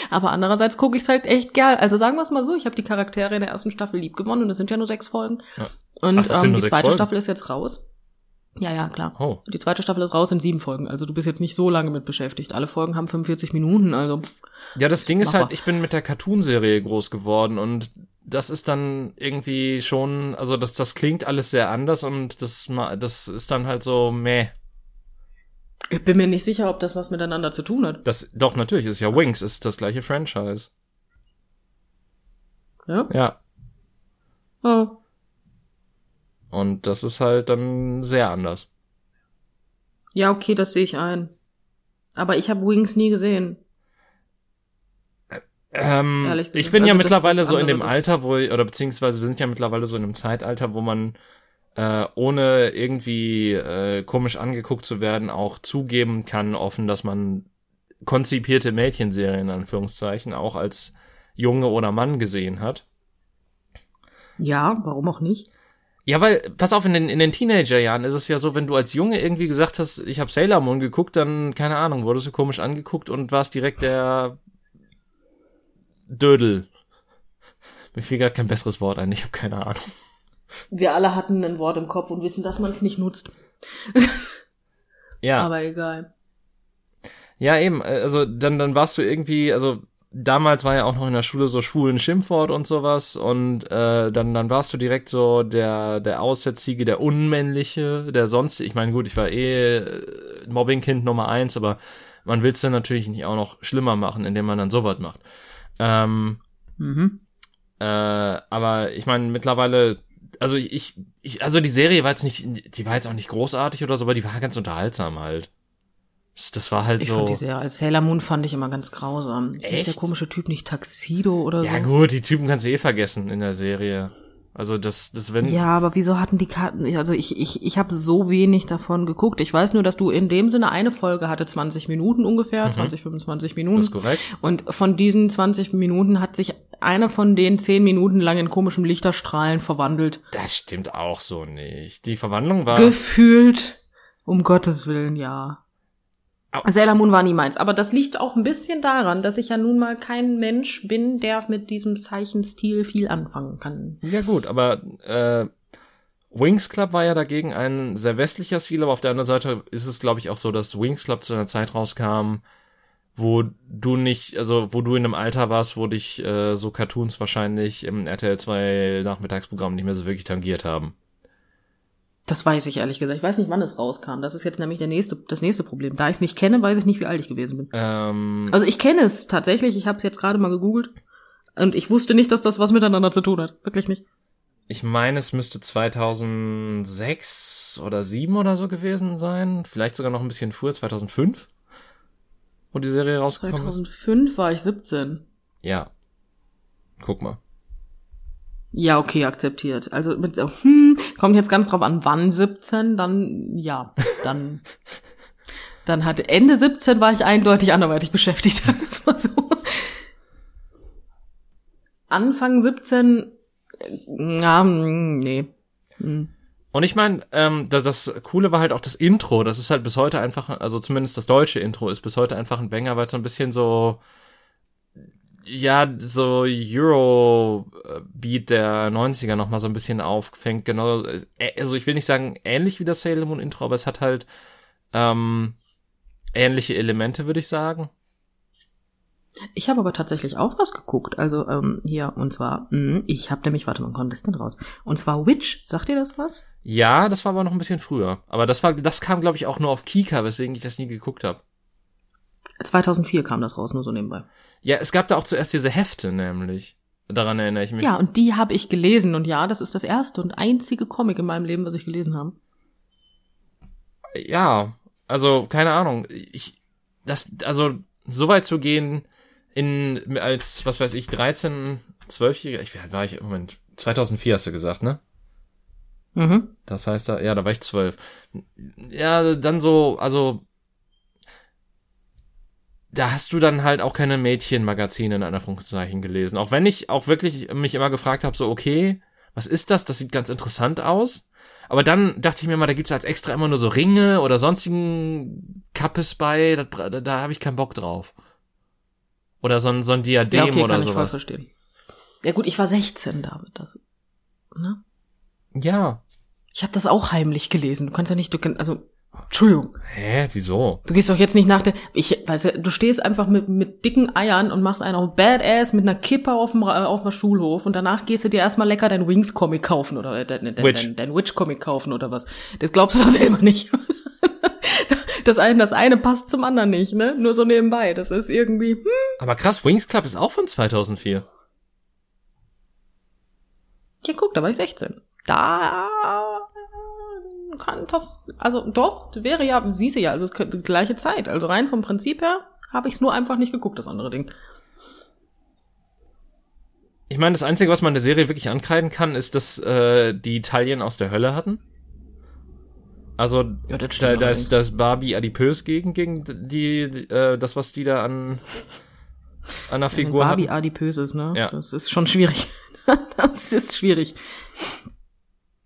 Aber andererseits gucke ich es halt echt gern. Also sagen wir es mal so, ich habe die Charaktere in der ersten Staffel lieb gewonnen und es sind ja nur sechs Folgen. Ja. Und Ach, ähm, die zweite Folgen? Staffel ist jetzt raus. Ja, ja, klar. Oh. Die zweite Staffel ist raus in sieben Folgen. Also du bist jetzt nicht so lange mit beschäftigt. Alle Folgen haben 45 Minuten, also pff. Ja, das Ding ist halt, ich bin mit der Cartoon-Serie groß geworden und das ist dann irgendwie schon, also das, das klingt alles sehr anders und das, ma- das ist dann halt so, meh. ich bin mir nicht sicher, ob das was miteinander zu tun hat. Das, doch, natürlich, ist ja Wings, ist das gleiche Franchise. Ja? Ja. Oh. Und das ist halt dann sehr anders. Ja, okay, das sehe ich ein. Aber ich habe Wings nie gesehen. Ähm, ich bin ja Also das- mittlerweile das so in dem Alter, wo, ich- oder beziehungsweise wir sind ja mittlerweile so in einem Zeitalter, wo man äh, ohne irgendwie äh, komisch angeguckt zu werden, auch zugeben kann offen, dass man konzipierte Mädchenserien, in Anführungszeichen, auch als Junge oder Mann gesehen hat. Ja, warum auch nicht? Ja, weil, pass auf, in den, in den Teenagerjahren ist es ja so, wenn du als Junge irgendwie gesagt hast, ich habe Sailor Moon geguckt, dann, keine Ahnung, wurdest du komisch angeguckt und warst direkt der Dödel. Mir fiel gerade kein besseres Wort ein, ich habe keine Ahnung. Wir alle hatten ein Wort im Kopf und wissen, dass man es nicht nutzt. Ja, Aber egal. ja eben, äh, also dann, dann warst du irgendwie, also damals war ja auch noch in der Schule so schwulen Schimpfwort und sowas und äh, dann, dann warst du direkt so der, der Aussätzige, der Unmännliche, der sonst, ich meine gut, ich war eh äh, Mobbingkind Nummer eins, aber man will es dann natürlich nicht auch noch schlimmer machen, indem man dann sowas macht. Ähm, Mhm. äh, aber ich meine, mittlerweile, also ich, ich, ich, also die Serie war jetzt nicht, die war jetzt auch nicht großartig oder so, aber die war ganz unterhaltsam halt. Das, das war halt Ich so. fand die Serie, als Sailor Moon fand ich immer ganz grausam. Ist Echt? der komische Typ nicht Taxido oder Ja so? gut, die Typen kannst du eh vergessen in der Serie. Also das, das wenn. Ja, aber wieso hatten die Karten, also ich, ich, ich habe so wenig davon geguckt. Ich weiß nur, dass du in dem Sinne eine Folge hatte 20 Minuten ungefähr, mhm. 20, 25 Minuten. Das ist korrekt. Und von diesen 20 Minuten hat sich eine von den 10 Minuten lang in komischen Lichterstrahlen verwandelt. Das stimmt auch so nicht. Die Verwandlung war. Gefühlt, um Gottes Willen, ja. Sailor Moon war nie meins. Aber das liegt auch ein bisschen daran, dass ich ja nun mal kein Mensch bin, der mit diesem Zeichenstil viel anfangen kann. Ja gut, aber äh, Wings Club war ja dagegen ein sehr westlicher Stil, aber auf der anderen Seite ist es, glaube ich, auch so, dass Wings Club zu einer Zeit rauskam, wo du nicht, also wo du in einem Alter warst, wo dich äh, so Cartoons wahrscheinlich im RTL 2 Nachmittagsprogramm nicht mehr so wirklich tangiert haben. Das weiß ich ehrlich gesagt. Ich weiß nicht, wann es rauskam. Das ist jetzt nämlich der nächste, das nächste Problem. Da ich es nicht kenne, weiß ich nicht, wie alt ich gewesen bin. Ähm, also ich kenne es tatsächlich. Ich habe es jetzt gerade mal gegoogelt und ich wusste nicht, dass das was miteinander zu tun hat. Wirklich nicht. Ich meine, es müsste 2006 oder 7 oder so gewesen sein. Vielleicht sogar noch ein bisschen früher, 2005, wo die Serie rausgekommen 2005 ist. 2005 war ich 17. Ja. Guck mal. Ja, okay, akzeptiert. Also mit so, hm, kommt jetzt ganz drauf an, wann 17, dann ja, dann dann hat Ende 17 war ich eindeutig anderweitig beschäftigt. Das war so. Anfang 17, ja, hm, nee. Hm. Und ich meine, ähm, das, das Coole war halt auch das Intro. Das ist halt bis heute einfach, also zumindest das deutsche Intro ist bis heute einfach ein Banger, weil es so ein bisschen so ja, so Euro-Beat der 90er nochmal so ein bisschen auffängt, genau. Äh, also ich will nicht sagen ähnlich wie das Sailor Moon Intro, aber es hat halt ähm, ähnliche Elemente, würde ich sagen. Ich habe aber tatsächlich auch was geguckt. Also ähm, hier, und zwar, mh, ich habe nämlich, warte mal, kommt das denn raus? Und zwar Witch, sagt ihr das was? Ja, das war aber noch ein bisschen früher. Aber das war, das kam, glaube ich, auch nur auf Kika, weswegen ich das nie geguckt habe. 2004 kam das raus, nur so nebenbei. Ja, es gab da auch zuerst diese Hefte, nämlich. Daran erinnere ich mich. Ja, und die habe ich gelesen. Und ja, das ist das erste und einzige Comic in meinem Leben, was ich gelesen habe. Ja, also, keine Ahnung. Ich, das, also, so weit zu gehen, in, als, was weiß ich, 13, 12-Jähriger, ich, wie alt war ich, Moment, 2004 hast du gesagt, ne? Mhm. Das heißt, da, ja, da war ich zwölf. Ja, dann so, also da hast du dann halt auch keine Mädchenmagazine in einer Anführungszeichen gelesen. Auch wenn ich auch wirklich mich immer gefragt habe, so, okay, was ist das? Das sieht ganz interessant aus. Aber dann dachte ich mir mal, da gibt's als extra immer nur so Ringe oder sonstigen Kappes bei. Da, da, da habe ich keinen Bock drauf. Oder so ein, so ein Diadem ja, okay, oder kann sowas. Ich voll verstehen. Ja gut, ich war 16, David. Das, ne? Ja. Ich habe das auch heimlich gelesen. Du kannst ja nicht, du kannst, also Entschuldigung. Hä, wieso? Du gehst doch jetzt nicht nach der, ich, weißt du, du stehst einfach mit, mit dicken Eiern und machst einen auf Badass mit einer Kippe auf dem, auf dem Schulhof und danach gehst du dir erstmal lecker dein Wings-Comic kaufen oder äh, dein, dein, Witch. dein, dein Witch-Comic kaufen oder was. Das glaubst du doch selber nicht. Das eine, das eine passt zum anderen nicht, ne? Nur so nebenbei. Das ist irgendwie, hm. Aber krass, Wings Club ist auch von 2004. Ja, guck, da war ich 16. Da kann das, also doch, wäre ja, siehst du ja, also es könnte die gleiche Zeit. Also rein vom Prinzip her habe ich es nur einfach nicht geguckt, das andere Ding. Ich meine, das Einzige, was man der Serie wirklich ankreiden kann, ist, dass äh, die Italien aus der Hölle hatten. Also ja, da, da ist das Barbie adipös gegen gegen die äh, das was die da an an der Figur ja, Barbie hatten. adipös ist, ne? Ja. Das ist schon schwierig. das ist schwierig.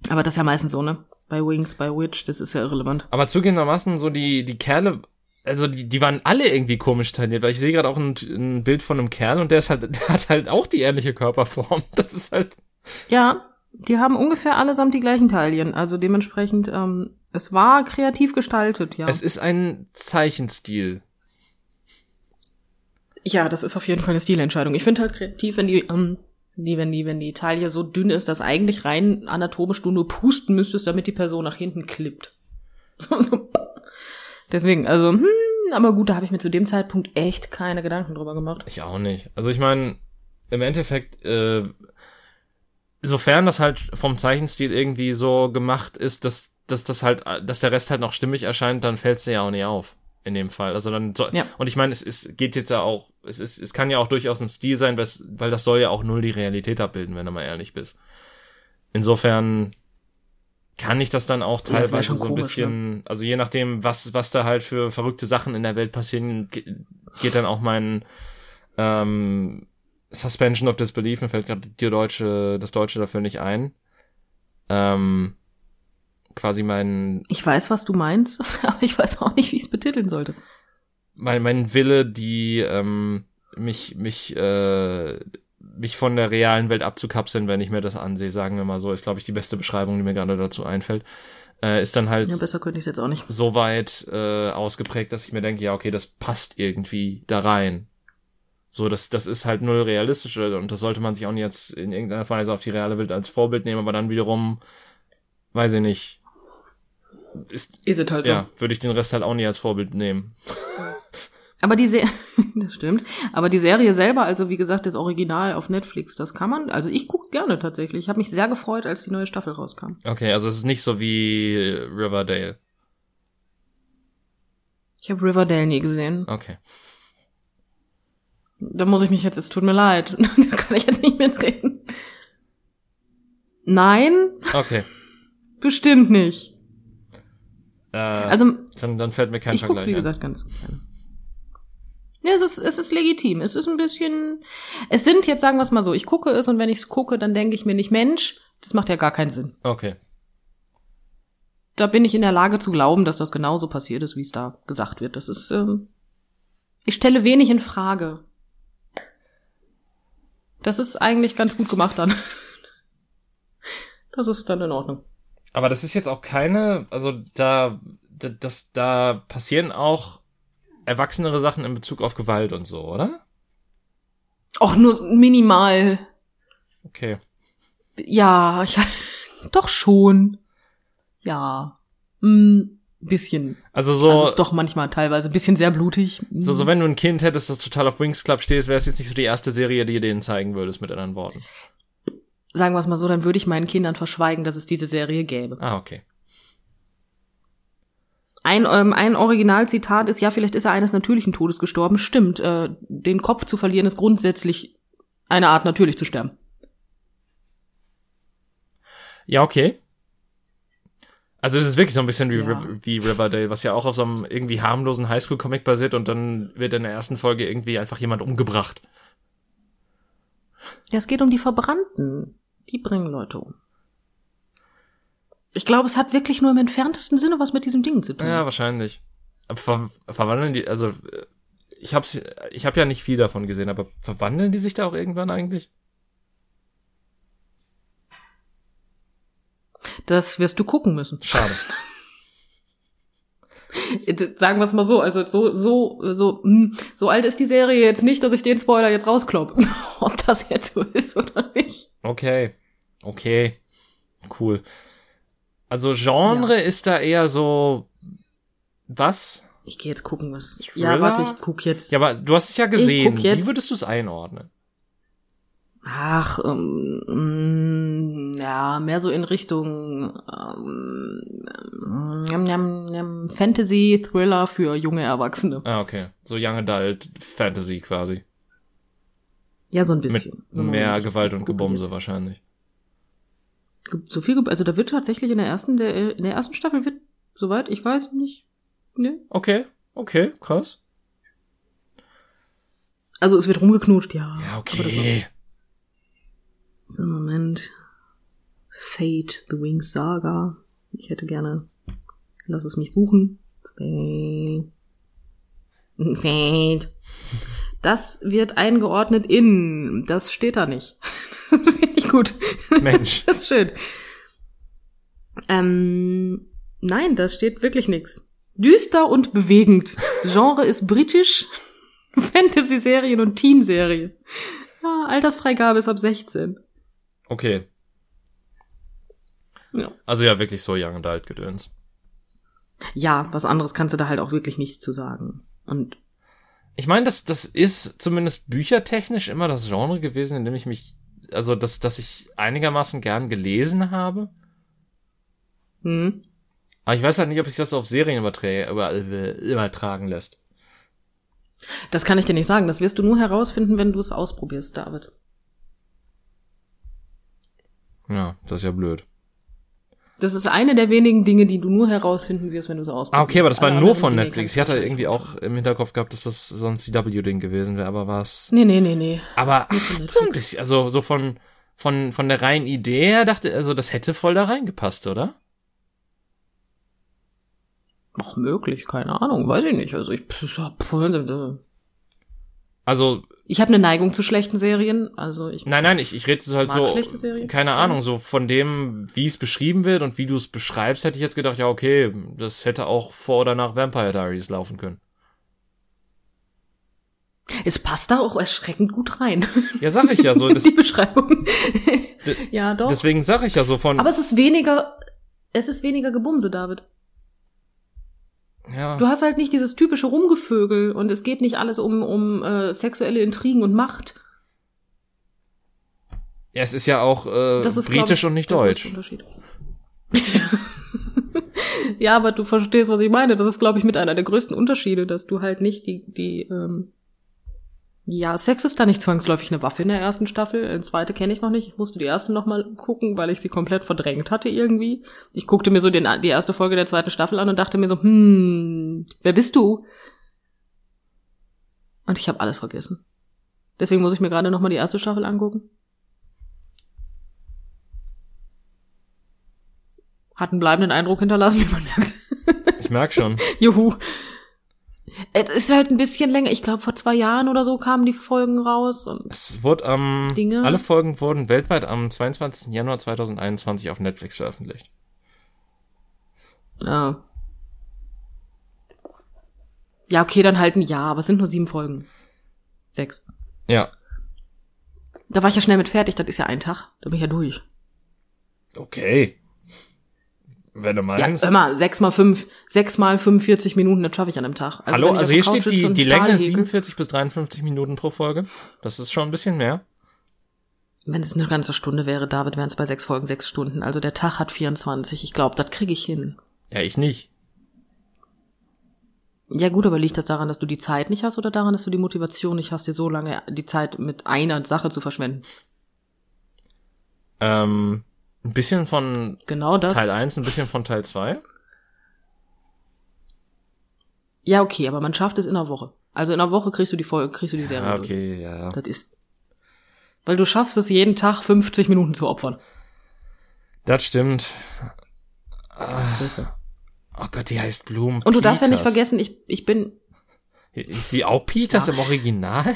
Aber das ist ja meistens so, ne? Bei Wings, bei Witch, das ist ja irrelevant. Aber zugegebenermaßen, so die, die Kerle, also die, die waren alle irgendwie komisch trainiert, weil ich sehe gerade auch ein, ein Bild von einem Kerl und der ist halt, der hat halt auch die ähnliche Körperform. Das ist halt. Ja, die haben ungefähr allesamt die gleichen Teilchen. Also dementsprechend, ähm, es war kreativ gestaltet, ja. Es ist ein Zeichenstil. Ja, das ist auf jeden Fall eine Stilentscheidung. Ich finde halt kreativ, wenn die ähm, die, wenn die, wenn die Taille so dünn ist, dass eigentlich rein anatomisch du nur pusten müsstest, damit die Person nach hinten klippt. Deswegen, also, hm, aber gut, da habe ich mir zu dem Zeitpunkt echt keine Gedanken drüber gemacht. Ich auch nicht. Also ich meine, im Endeffekt, äh, sofern das halt vom Zeichenstil irgendwie so gemacht ist, dass, dass das halt, dass der Rest halt noch stimmig erscheint, dann fällt's dir ja auch nicht auf in dem Fall. Also dann soll, ja. und ich meine, es, es geht jetzt ja auch, es ist, es kann ja auch durchaus ein Stil sein, weil das soll ja auch null die Realität abbilden, wenn du mal ehrlich bist. insofern kann ich das dann auch teilweise so ein komisch, bisschen, also je nachdem, was, was da halt für verrückte Sachen in der Welt passieren, ge- geht dann auch mein ähm, Suspension of Disbelief, mir fällt gerade die deutsche, das Deutsche dafür nicht ein. Ähm, quasi mein, Ich weiß, was du meinst, aber ich weiß auch nicht, wie ich es betiteln sollte. Mein, mein Wille, die ähm, mich, mich, äh, mich von der realen Welt abzukapseln, wenn ich mir das ansehe, sagen wir mal so, ist, glaube ich, die beste Beschreibung, die mir gerade dazu einfällt. Äh, ist dann halt Ja, besser könnte ich jetzt auch nicht. so weit äh, ausgeprägt, dass ich mir denke, ja, okay, das passt irgendwie da rein. So, das, das ist halt null realistisch und das sollte man sich auch nicht jetzt in irgendeiner Weise auf die reale Welt als Vorbild nehmen, aber dann wiederum, weiß ich nicht, ist, Ist es halt so. ja, würde ich den Rest halt auch nicht als Vorbild nehmen. Aber die Serie, das stimmt. Aber die Serie selber, also wie gesagt, das Original auf Netflix, das kann man. Also ich gucke gerne tatsächlich. Ich habe mich sehr gefreut, als die neue Staffel rauskam. Okay, also es ist nicht so wie Riverdale. Ich habe Riverdale nie gesehen. Okay. Da muss ich mich jetzt, es tut mir leid, da kann ich jetzt nicht mitreden. Nein, Okay. bestimmt nicht. Äh, Also dann, dann fällt mir kein ich guck's Vergleich wie ein. gesagt ganz gerne. Ja, es ist, es ist legitim. Es ist ein bisschen. Es sind jetzt sagen wir es mal so. Ich gucke es und wenn ich es gucke, dann denke ich mir nicht, Mensch, das macht ja gar keinen Sinn. Okay. Da bin ich in der Lage zu glauben, dass das genauso passiert ist, wie es da gesagt wird. Das ist. Ähm, ich stelle wenig in Frage. Das ist eigentlich ganz gut gemacht dann. Das ist dann in Ordnung. Aber das ist jetzt auch keine, also da, da, das, da passieren auch erwachsenere Sachen in Bezug auf Gewalt und so, oder? Auch nur minimal. Okay. Ja, ich, doch schon. Ja. Ein bisschen. Also so, Also ist doch manchmal teilweise ein bisschen sehr blutig. Mm. so, so wenn du ein Kind hättest, das total auf Wings Club stehst, wäre es jetzt nicht so die erste Serie, die du denen zeigen würdest, mit anderen Worten. Sagen wir es mal so, dann würde ich meinen Kindern verschweigen, dass es diese Serie gäbe. Ah, okay. Ein, ähm, ein Originalzitat ist, ja, vielleicht ist er eines natürlichen Todes gestorben. Stimmt, äh, den Kopf zu verlieren ist grundsätzlich eine Art natürlich zu sterben. Ja, okay. Also es ist wirklich so ein bisschen wie, Ja. Wie Riverdale, was ja auch auf so einem irgendwie harmlosen Highschool-Comic basiert und dann wird in der ersten Folge irgendwie einfach jemand umgebracht. Ja, es geht um die Verbrannten. Die bringen Leute um. Ich glaube, es hat wirklich nur im entferntesten Sinne was mit diesem Ding zu tun. Ja, wahrscheinlich. Ver verwandeln die, also äh, ich hab's, ich hab ja nicht viel davon gesehen, aber verwandeln die sich da auch irgendwann eigentlich? Das wirst du gucken müssen. Schade. Sagen wir es mal so, also so, so, so, hm, so alt ist die Serie jetzt nicht, dass ich den Spoiler jetzt rauskloppe. Ob das jetzt so ist oder nicht. Okay. Okay. Cool. Also Genre ist da eher so was? Ich gehe jetzt gucken, was. Thriller? Ja, warte, ich guck jetzt. Ja, aber du hast es ja gesehen. guck jetzt. Wie würdest du es einordnen? Ach, ähm, mm, ja, mehr so in Richtung ähm, ähm, ähm, Fantasy, Thriller für junge Erwachsene. Ah, okay. So Young Adult Fantasy quasi. Ja, so ein Mit bisschen. so mehr Gewalt und Gebumse jetzt. wahrscheinlich. So viel, also da wird tatsächlich in der ersten, der, in der ersten Staffel wird, soweit ich weiß, nicht, ne? Okay. Okay, krass. Also es wird rumgeknutscht, ja. Ja, Aber das war- okay. So, Moment. Fate, The Wings Saga. Ich hätte gerne. Lass es mich suchen. Fate. Das wird eingeordnet in. Das steht da nicht. Gut. Mensch. Das ist schön. Ähm, nein, da steht wirklich nichts. Düster und bewegend. Genre ist britisch. Fantasy-Serien und Teen-Serie. Ja, Altersfreigabe ist ab 16. Okay. Ja. Also ja, wirklich so Young Adult Gedöns. ja, was anderes kannst du da halt auch wirklich nicht zu sagen. Und Ich meine, das, das ist zumindest büchertechnisch immer das Genre gewesen, in dem ich mich, also das, dass ich einigermaßen gern gelesen habe. hm, Aber ich weiß halt nicht, ob sich das auf Serien äh, übertragen lässt. das kann ich dir nicht sagen. Das wirst du nur herausfinden, wenn du es ausprobierst, David. Ja, das ist ja blöd. Das ist eine der wenigen Dinge, die du nur herausfinden wirst, wenn du so ausprobierst. Ah, okay, aber das war Alle nur von Netflix. Ich hatte irgendwie auch im Hinterkopf gehabt, dass das so ein CW-Ding gewesen wäre, aber war's. Nee, nee, nee, nee. Aber bisschen, also so von, von, von der reinen Idee her dachte, also das hätte voll da reingepasst, oder? Ach, möglich, keine Ahnung, weiß ich nicht. Also ich, Also, ich habe eine Neigung zu schlechten Serien. Also ich nein, nein, ich, ich rede halt so, keine Ahnung, so von dem, wie es beschrieben wird und wie du es beschreibst, hätte ich jetzt gedacht, ja, okay, das hätte auch vor oder nach Vampire Diaries laufen können. Es passt da auch erschreckend gut rein. Ja, sag ich ja so, das, die Beschreibung. ja, doch. deswegen sag ich ja so von, Aber es ist weniger, es ist weniger Gebumse, David. Ja, Du hast halt nicht dieses typische Rumgevögel und es geht nicht alles um, um äh, sexuelle Intrigen und Macht. ja, es ist ja auch äh, Das ist britisch ich, und nicht deutsch. ja, aber du verstehst, was ich meine. Das ist, glaube ich, mit einer der größten Unterschiede, dass du halt nicht die, die, ähm, ja, Sex ist da nicht zwangsläufig eine Waffe in der ersten Staffel. Die zweite kenne ich noch nicht. Ich musste die erste noch mal gucken, weil ich sie komplett verdrängt hatte irgendwie. Ich guckte mir so den, die erste Folge der zweiten Staffel an und dachte mir so, hm, wer bist du? Und ich habe alles vergessen. Deswegen muss ich mir gerade noch mal die erste Staffel angucken. Hat einen bleibenden Eindruck hinterlassen, wie man merkt. Ich merk schon. Juhu. Es ist halt ein bisschen länger. Ich glaube, vor zwei Jahren oder so kamen die Folgen raus. Und Es wurde am, Dinge. alle Folgen wurden weltweit am 22. Januar 2021 auf Netflix veröffentlicht. ja. Ja, okay, dann halt ein Jahr, aber es sind nur sieben Folgen. Sechs. Ja. Da war ich ja schnell mit fertig, das ist ja ein Tag. Da bin ich ja durch. Okay. Wenn du Ja, meinst. hör mal, sechs mal fünf, sechs mal 45 Minuten, das schaffe ich an einem Tag. Also Hallo, also hier steht die, die Länge häkel- 47 bis 53 Minuten pro Folge. Das ist schon ein bisschen mehr. Wenn es eine ganze Stunde wäre, David, wären es bei sechs Folgen sechs Stunden. Also der Tag hat 24. Ich glaube, das kriege ich hin. Ja, ich nicht. Ja gut, aber liegt das daran, dass du die Zeit nicht hast oder daran, dass du die Motivation nicht hast, dir so lange die Zeit mit einer Sache zu verschwenden? Ähm, ein bisschen von Genau das. Teil 1, ein bisschen von Teil 2. Ja, okay, aber man schafft es in einer Woche. Also in einer Woche kriegst du die Folge, kriegst du die Serie. Ja, durch. okay, ja. Das ist. Weil du schaffst es jeden Tag 50 Minuten zu opfern. Das stimmt. Siehste. Oh Gott, die heißt Bloom. Und du darfst ja nicht Peters. vergessen, ich, ich bin, Ist sie auch Peters Ja. im Original?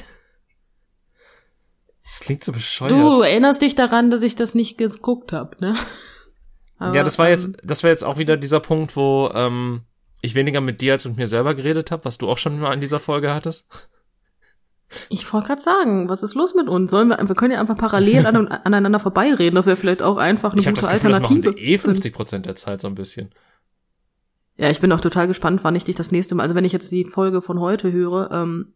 Das klingt so bescheuert. du erinnerst dich daran, dass ich das nicht geguckt habe, ne? Aber, ja, das war jetzt, ähm, das war jetzt auch wieder dieser Punkt, wo ähm, ich weniger mit dir als mit mir selber geredet habe, was du auch schon mal in dieser Folge hattest. Ich wollte gerade sagen, was ist los mit uns? Sollen wir, wir können ja einfach parallel an, aneinander vorbeireden. Das wäre vielleicht auch einfach eine ich gute das Gefühl, das machen Alternative. wir eh 50 Prozent der Zeit so ein bisschen. Ja, ich bin auch total gespannt, wann ich dich das nächste Mal, also wenn ich jetzt die Folge von heute höre, ähm,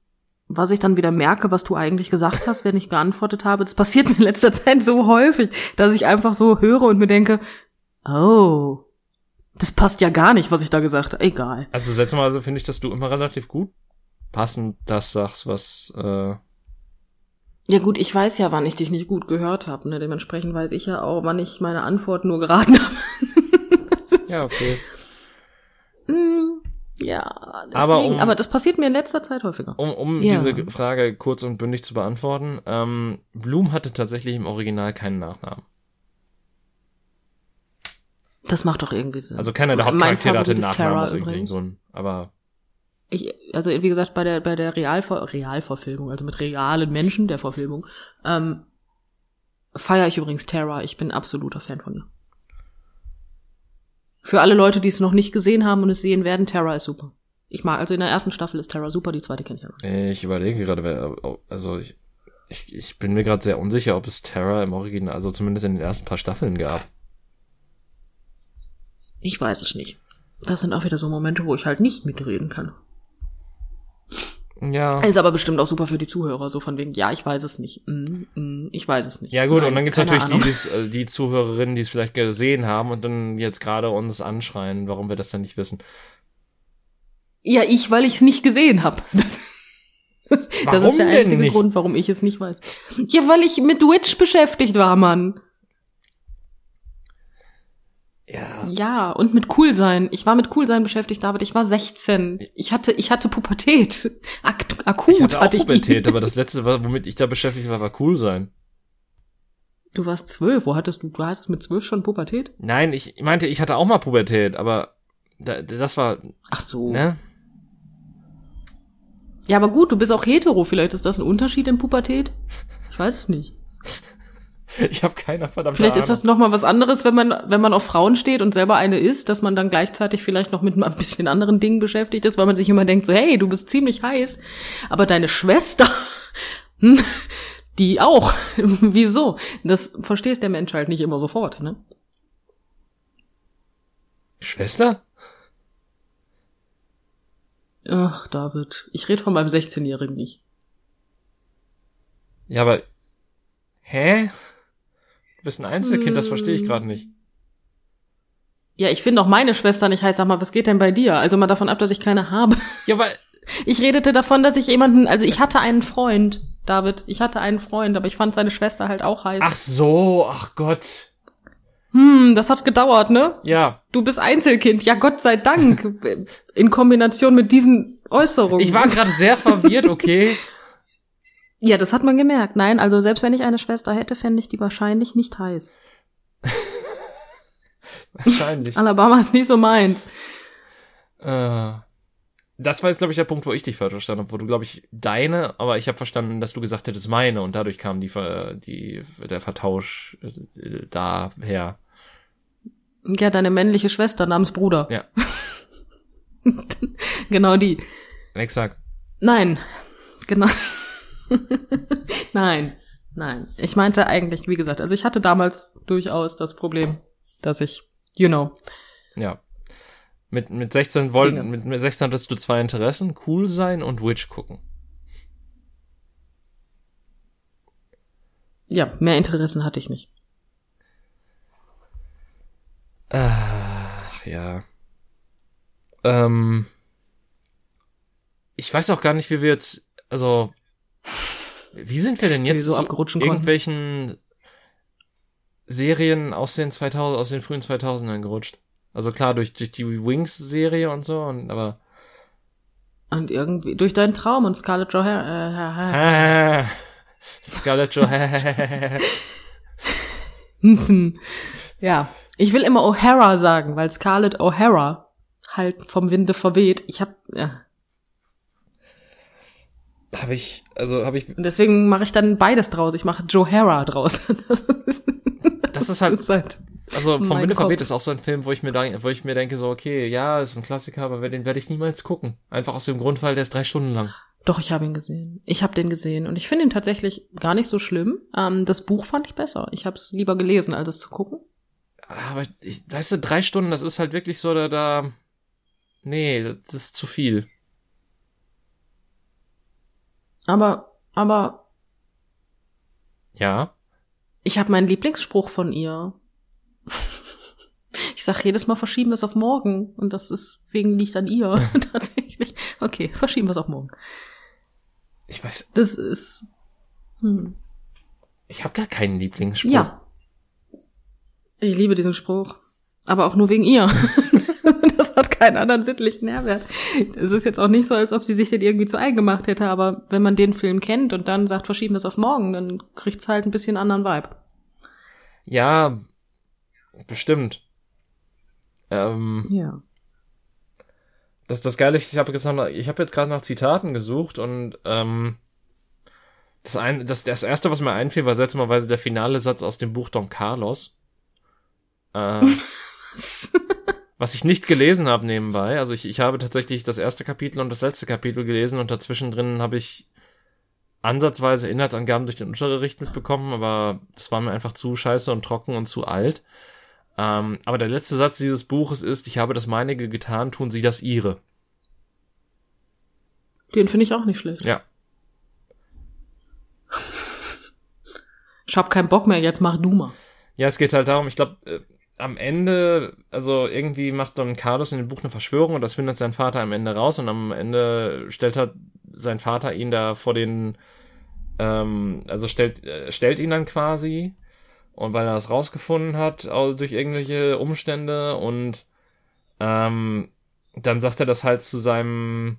was ich dann wieder merke, was du eigentlich gesagt hast, wenn ich geantwortet habe. Das passiert mir in letzter Zeit so häufig, dass ich einfach so höre und mir denke, oh, das passt ja gar nicht, was ich da gesagt habe. Egal. Also seltsamerweise finde ich, dass du immer relativ gut passend das sagst, was äh, Ja gut, ich weiß ja, wann ich dich nicht gut gehört habe. Ne? Dementsprechend weiß ich ja auch, wann ich meine Antwort nur geraten habe. ja okay. Mm, ja, deswegen, Aber aber, um- das passiert mir in letzter Zeit häufiger. Um, um Ja. diese Frage kurz und bündig zu beantworten, ähm, Bloom hatte tatsächlich im Original keinen Nachnamen. Das macht doch irgendwie Sinn. Also keiner der Hauptcharaktere hatte einen Nachnamen aus irgendeinem übrigens. Grund. Aber Ich, also wie gesagt, bei der bei der Realver Realverfilmung, also mit realen Menschen der Verfilmung, ähm, feiere ich übrigens Terra. Ich bin absoluter Fan von ihr. Für alle Leute, die es noch nicht gesehen haben und es sehen werden, Terra ist super. Ich mag, also in der ersten Staffel ist Terra super, die zweite kenne ich ja noch. ich überlege gerade, wer, also ich, ich, ich bin mir gerade sehr unsicher, ob es Terra im Original, also zumindest in den ersten paar Staffeln gab. Ich weiß es nicht. Das sind auch wieder so Momente, wo ich halt nicht mitreden kann. Ja. Ist aber bestimmt auch super für die Zuhörer, so von wegen, ja, ich weiß es nicht. Mm, mm, ich weiß es nicht. Ja gut, Nein, und dann gibt's natürlich Ahnung. die, die's, äh, die Zuhörerinnen, die es vielleicht gesehen haben und dann jetzt gerade uns anschreien, warum wir das dann nicht wissen. Ja, ich, weil ich es nicht gesehen habe. Das, das ist der einzige? Grund, warum ich es nicht weiß. Ja, weil ich mit Witch beschäftigt war, Mann. Ja. Ja, und mit cool sein. Ich war mit cool sein beschäftigt, David. Ich war 16. Ich hatte, ich hatte Pubertät. Ak akut Ich hatte auch hatte ich Pubertät, die. aber das letzte, womit ich da beschäftigt war, war cool sein. Du warst zwölf. Wo hattest du, du hattest mit zwölf schon Pubertät? Nein, ich meinte, ich hatte auch mal Pubertät, aber da, das war, Ach so. ne? Ja, aber gut, du bist auch hetero. Vielleicht ist das ein Unterschied in Pubertät? Ich weiß es nicht. Ich habe keine verdammte Vielleicht ist Ahnung. das noch mal was anderes, wenn man, wenn man auf Frauen steht und selber eine ist, dass man dann gleichzeitig vielleicht noch mit ein bisschen anderen Dingen beschäftigt ist, weil man sich immer denkt, so, hey, du bist ziemlich heiß, aber deine Schwester, hm, die auch. Wieso? Das verstehst der Mensch halt nicht immer sofort, ne? Schwester? Ach, David, ich rede von meinem 16-Jährigen nicht. Ja, aber, hä? Du bist ein Einzelkind, das verstehe ich gerade nicht. Ja, ich finde auch meine Schwester nicht heiß. Sag mal, was geht denn bei dir? Also mal davon ab, dass ich keine habe. Ja, weil, Ich redete davon, dass ich jemanden, also ich hatte einen Freund, David, ich hatte einen Freund, aber ich fand seine Schwester halt auch heiß. ach so, ach Gott. Hm, das hat gedauert, ne? Ja, Du bist Einzelkind, ja Gott sei Dank. In Kombination mit diesen Äußerungen. ich war gerade sehr verwirrt, okay. ja, das hat man gemerkt. Nein, also selbst wenn ich eine Schwester hätte, fände ich die wahrscheinlich nicht heiß. Wahrscheinlich. Alabama ist nicht so meins. Äh, das war jetzt, glaube ich, der Punkt, wo ich dich falsch verstanden habe, wo du, glaube ich, deine, aber ich habe verstanden, dass du gesagt hättest meine und dadurch kam die, Ver- die der Vertausch äh, daher. Ja, deine männliche Schwester namens Bruder. Ja, Genau die. exakt. Nein, genau. nein, nein. Ich meinte eigentlich, wie gesagt, also ich hatte damals durchaus das Problem, dass ich, you know, Ja. Mit, mit 16 wollten, mit, mit 16 hattest du zwei Interessen, cool sein und Witch gucken. ja, mehr Interessen hatte ich nicht. Ach ja. Ähm, ich weiß auch gar nicht, wie wir jetzt, also, wie sind wir denn jetzt so abgerutschen konnten. irgendwelchen Serien aus den 2000, aus den frühen 2000ern gerutscht? Also klar, durch, durch die Wings-Serie und so, und, aber, Und irgendwie, durch deinen Traum und Scarlett Johansson, äh, Scarlett Johansson, äh, ja. Ich will immer O'Hara sagen, weil Scarlett O'Hara halt vom Winde verweht. Ich hab, ja. Habe ich, also habe ich, Und deswegen mache ich dann beides draus. Ich mache Johara draus. Das ist, das ist halt, ist halt Also vom Winde verweht ist auch so ein Film, wo ich mir denk- wo ich mir denke so okay, ja, ist ein Klassiker, aber den werde ich niemals gucken. Einfach aus dem Grund, weil der ist drei Stunden lang. Doch, ich habe ihn gesehen. Ich habe den gesehen und ich finde ihn tatsächlich gar nicht so schlimm. Ähm, das Buch fand ich besser. Ich habe es lieber gelesen, als es zu gucken. Aber ich, weißt du, drei Stunden, das ist halt wirklich so da, da nee, das ist zu viel. Aber, aber Ja. ich habe meinen Lieblingsspruch von ihr. Ich sag jedes Mal, verschieben wir es auf morgen. Und das ist wegen liegt an ihr. Tatsächlich. Okay, verschieben wir es auf morgen. Ich weiß, Das ist. Hm. ich habe gar keinen Lieblingsspruch. Ja. Ich liebe diesen Spruch. Aber auch nur wegen ihr. hat keinen anderen sittlichen Nährwert. Es ist jetzt auch nicht so, als ob sie sich den irgendwie zu eigen gemacht hätte, aber wenn man den Film kennt und dann sagt, verschieben wir es auf morgen, dann kriegt's halt ein bisschen anderen Vibe. Ja, bestimmt. Ähm, Ja. das das Geile ist, ich habe jetzt, ich hab jetzt gerade nach Zitaten gesucht und ähm, das, ein, das, das erste, was mir einfiel, war seltsamerweise der finale Satz aus dem Buch Don Carlos. Äh, was ich nicht gelesen habe nebenbei. Also ich, ich habe tatsächlich das erste Kapitel und das letzte Kapitel gelesen und dazwischen drin habe ich ansatzweise Inhaltsangaben durch den Unterricht mitbekommen, aber das war mir einfach zu scheiße und trocken und zu alt. Ähm, aber der letzte Satz dieses Buches ist, ich habe das meinige getan, tun Sie das Ihre. Den finde ich auch nicht schlecht. Ja. Ich hab keinen Bock mehr, jetzt mach du mal. Ja, es geht halt darum, ich glaube, äh, am Ende, also irgendwie macht Don Carlos in dem Buch eine Verschwörung und das findet sein Vater am Ende raus und am Ende stellt halt sein Vater ihn da vor den, ähm, also stellt, äh, stellt ihn dann quasi und weil er das rausgefunden hat, also durch irgendwelche Umstände und ähm, dann sagt er das halt zu seinem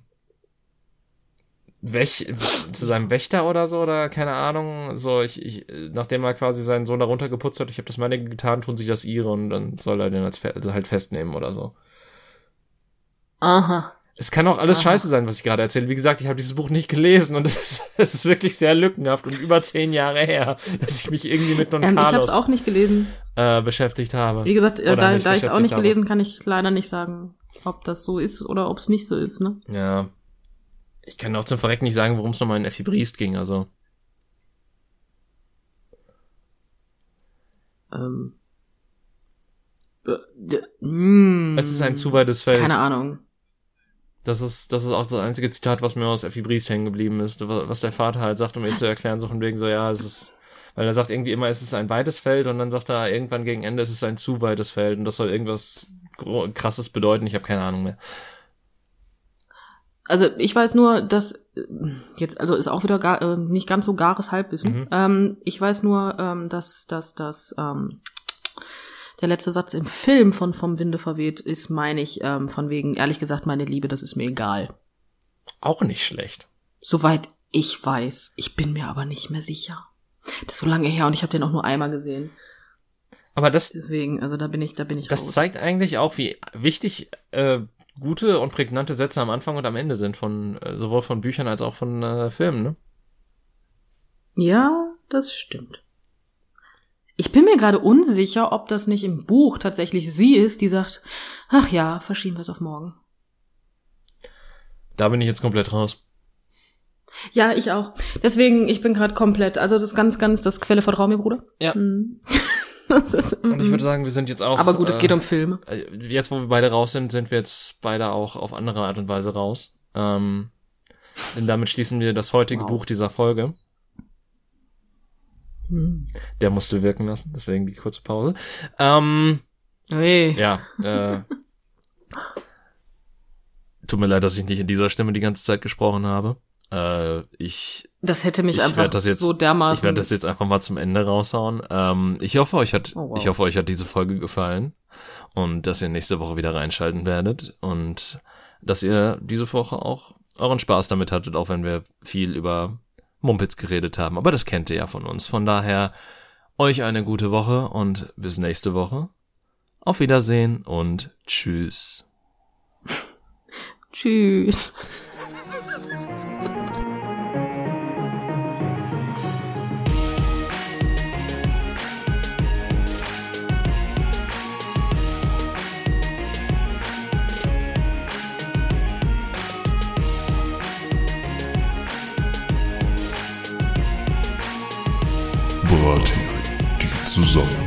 Wäch zu seinem Wächter oder so oder keine Ahnung, so ich, ich nachdem er quasi seinen Sohn darunter geputzt hat, ich habe das meine getan, tun sich das ihre und dann soll er den als halt festnehmen oder so. Aha. Es kann auch alles Aha. scheiße sein, was ich gerade erzähle. Wie gesagt, ich habe dieses Buch nicht gelesen und es ist, es ist wirklich sehr lückenhaft und über zehn Jahre her, dass ich mich irgendwie mit Don Ähm, ich Carlos es auch nicht gelesen. äh, beschäftigt habe. Wie gesagt, äh, da, da ich es auch nicht habe. gelesen, kann ich leider nicht sagen, ob das so ist oder ob es nicht so ist. Ne? Ja. Ich kann auch zum Verrecken nicht sagen, worum es nochmal in Effi Briest ging, also. Ähm. Äh, mm, Es ist ein zu weites Feld. Keine Ahnung. Das ist, das ist auch das einzige Zitat, was mir aus Effi Briest hängen geblieben ist, wa- was der Vater halt sagt, um ihr zu erklären, so von wegen so, ja, es ist, weil er sagt irgendwie immer, es ist ein weites Feld und dann sagt er irgendwann gegen Ende, es ist ein zu weites Feld und das soll irgendwas krasses bedeuten, ich habe keine Ahnung mehr. Also ich weiß nur, dass äh, jetzt also ist auch wieder gar, äh, nicht ganz so gares Halbwissen. Mhm. Ähm, ich weiß nur, ähm, dass dass dass ähm, der letzte Satz im Film von vom Winde verweht ist, meine ich ähm, von wegen ehrlich gesagt meine Liebe, das ist mir egal. Auch nicht schlecht. Soweit ich weiß, ich bin mir aber nicht mehr sicher. Das ist so lange her und ich habe den auch nur einmal gesehen. Aber das, Deswegen, also da bin ich, da bin ich das raus. zeigt eigentlich auch, wie wichtig äh, gute und prägnante Sätze am Anfang und am Ende sind von äh, sowohl von Büchern als auch von äh, Filmen, ne? Ja, das stimmt. Ich bin mir gerade unsicher, ob das nicht im Buch tatsächlich sie ist, die sagt, ach ja, verschieben wir es auf morgen. Da bin ich jetzt komplett raus. Ja, ich auch. Deswegen, ich bin gerade komplett, also das ganz, ganz, das Quelle vertrau mir, Bruder. Ja. Mhm. das ist, Und ich würde sagen, wir sind jetzt auch. aber gut, es äh, geht um Filme. äh, jetzt, wo wir beide raus sind, sind wir jetzt beide auch auf andere Art und Weise raus. Ähm, denn damit schließen wir das heutige Wow. Buch dieser Folge. Hm. Der musste wirken lassen, deswegen die kurze Pause. Ähm, Hey. ja, äh, tut mir leid, dass ich nicht in dieser Stimme die ganze Zeit gesprochen habe. Äh, ich Das hätte mich Ich einfach jetzt- so ich dermaßen. werde das jetzt einfach mal zum Ende raushauen. Ähm, ich hoffe, euch hat, Oh, wow. ich hoffe, euch hat diese Folge gefallen und dass ihr nächste Woche wieder reinschalten werdet und dass ihr diese Woche auch euren Spaß damit hattet, auch wenn wir viel über Mumpitz geredet haben. Aber das kennt ihr ja von uns. Von daher euch eine gute Woche und bis nächste Woche. Auf Wiedersehen und tschüss. Tschüss. Bratin, die Zusammenkunft.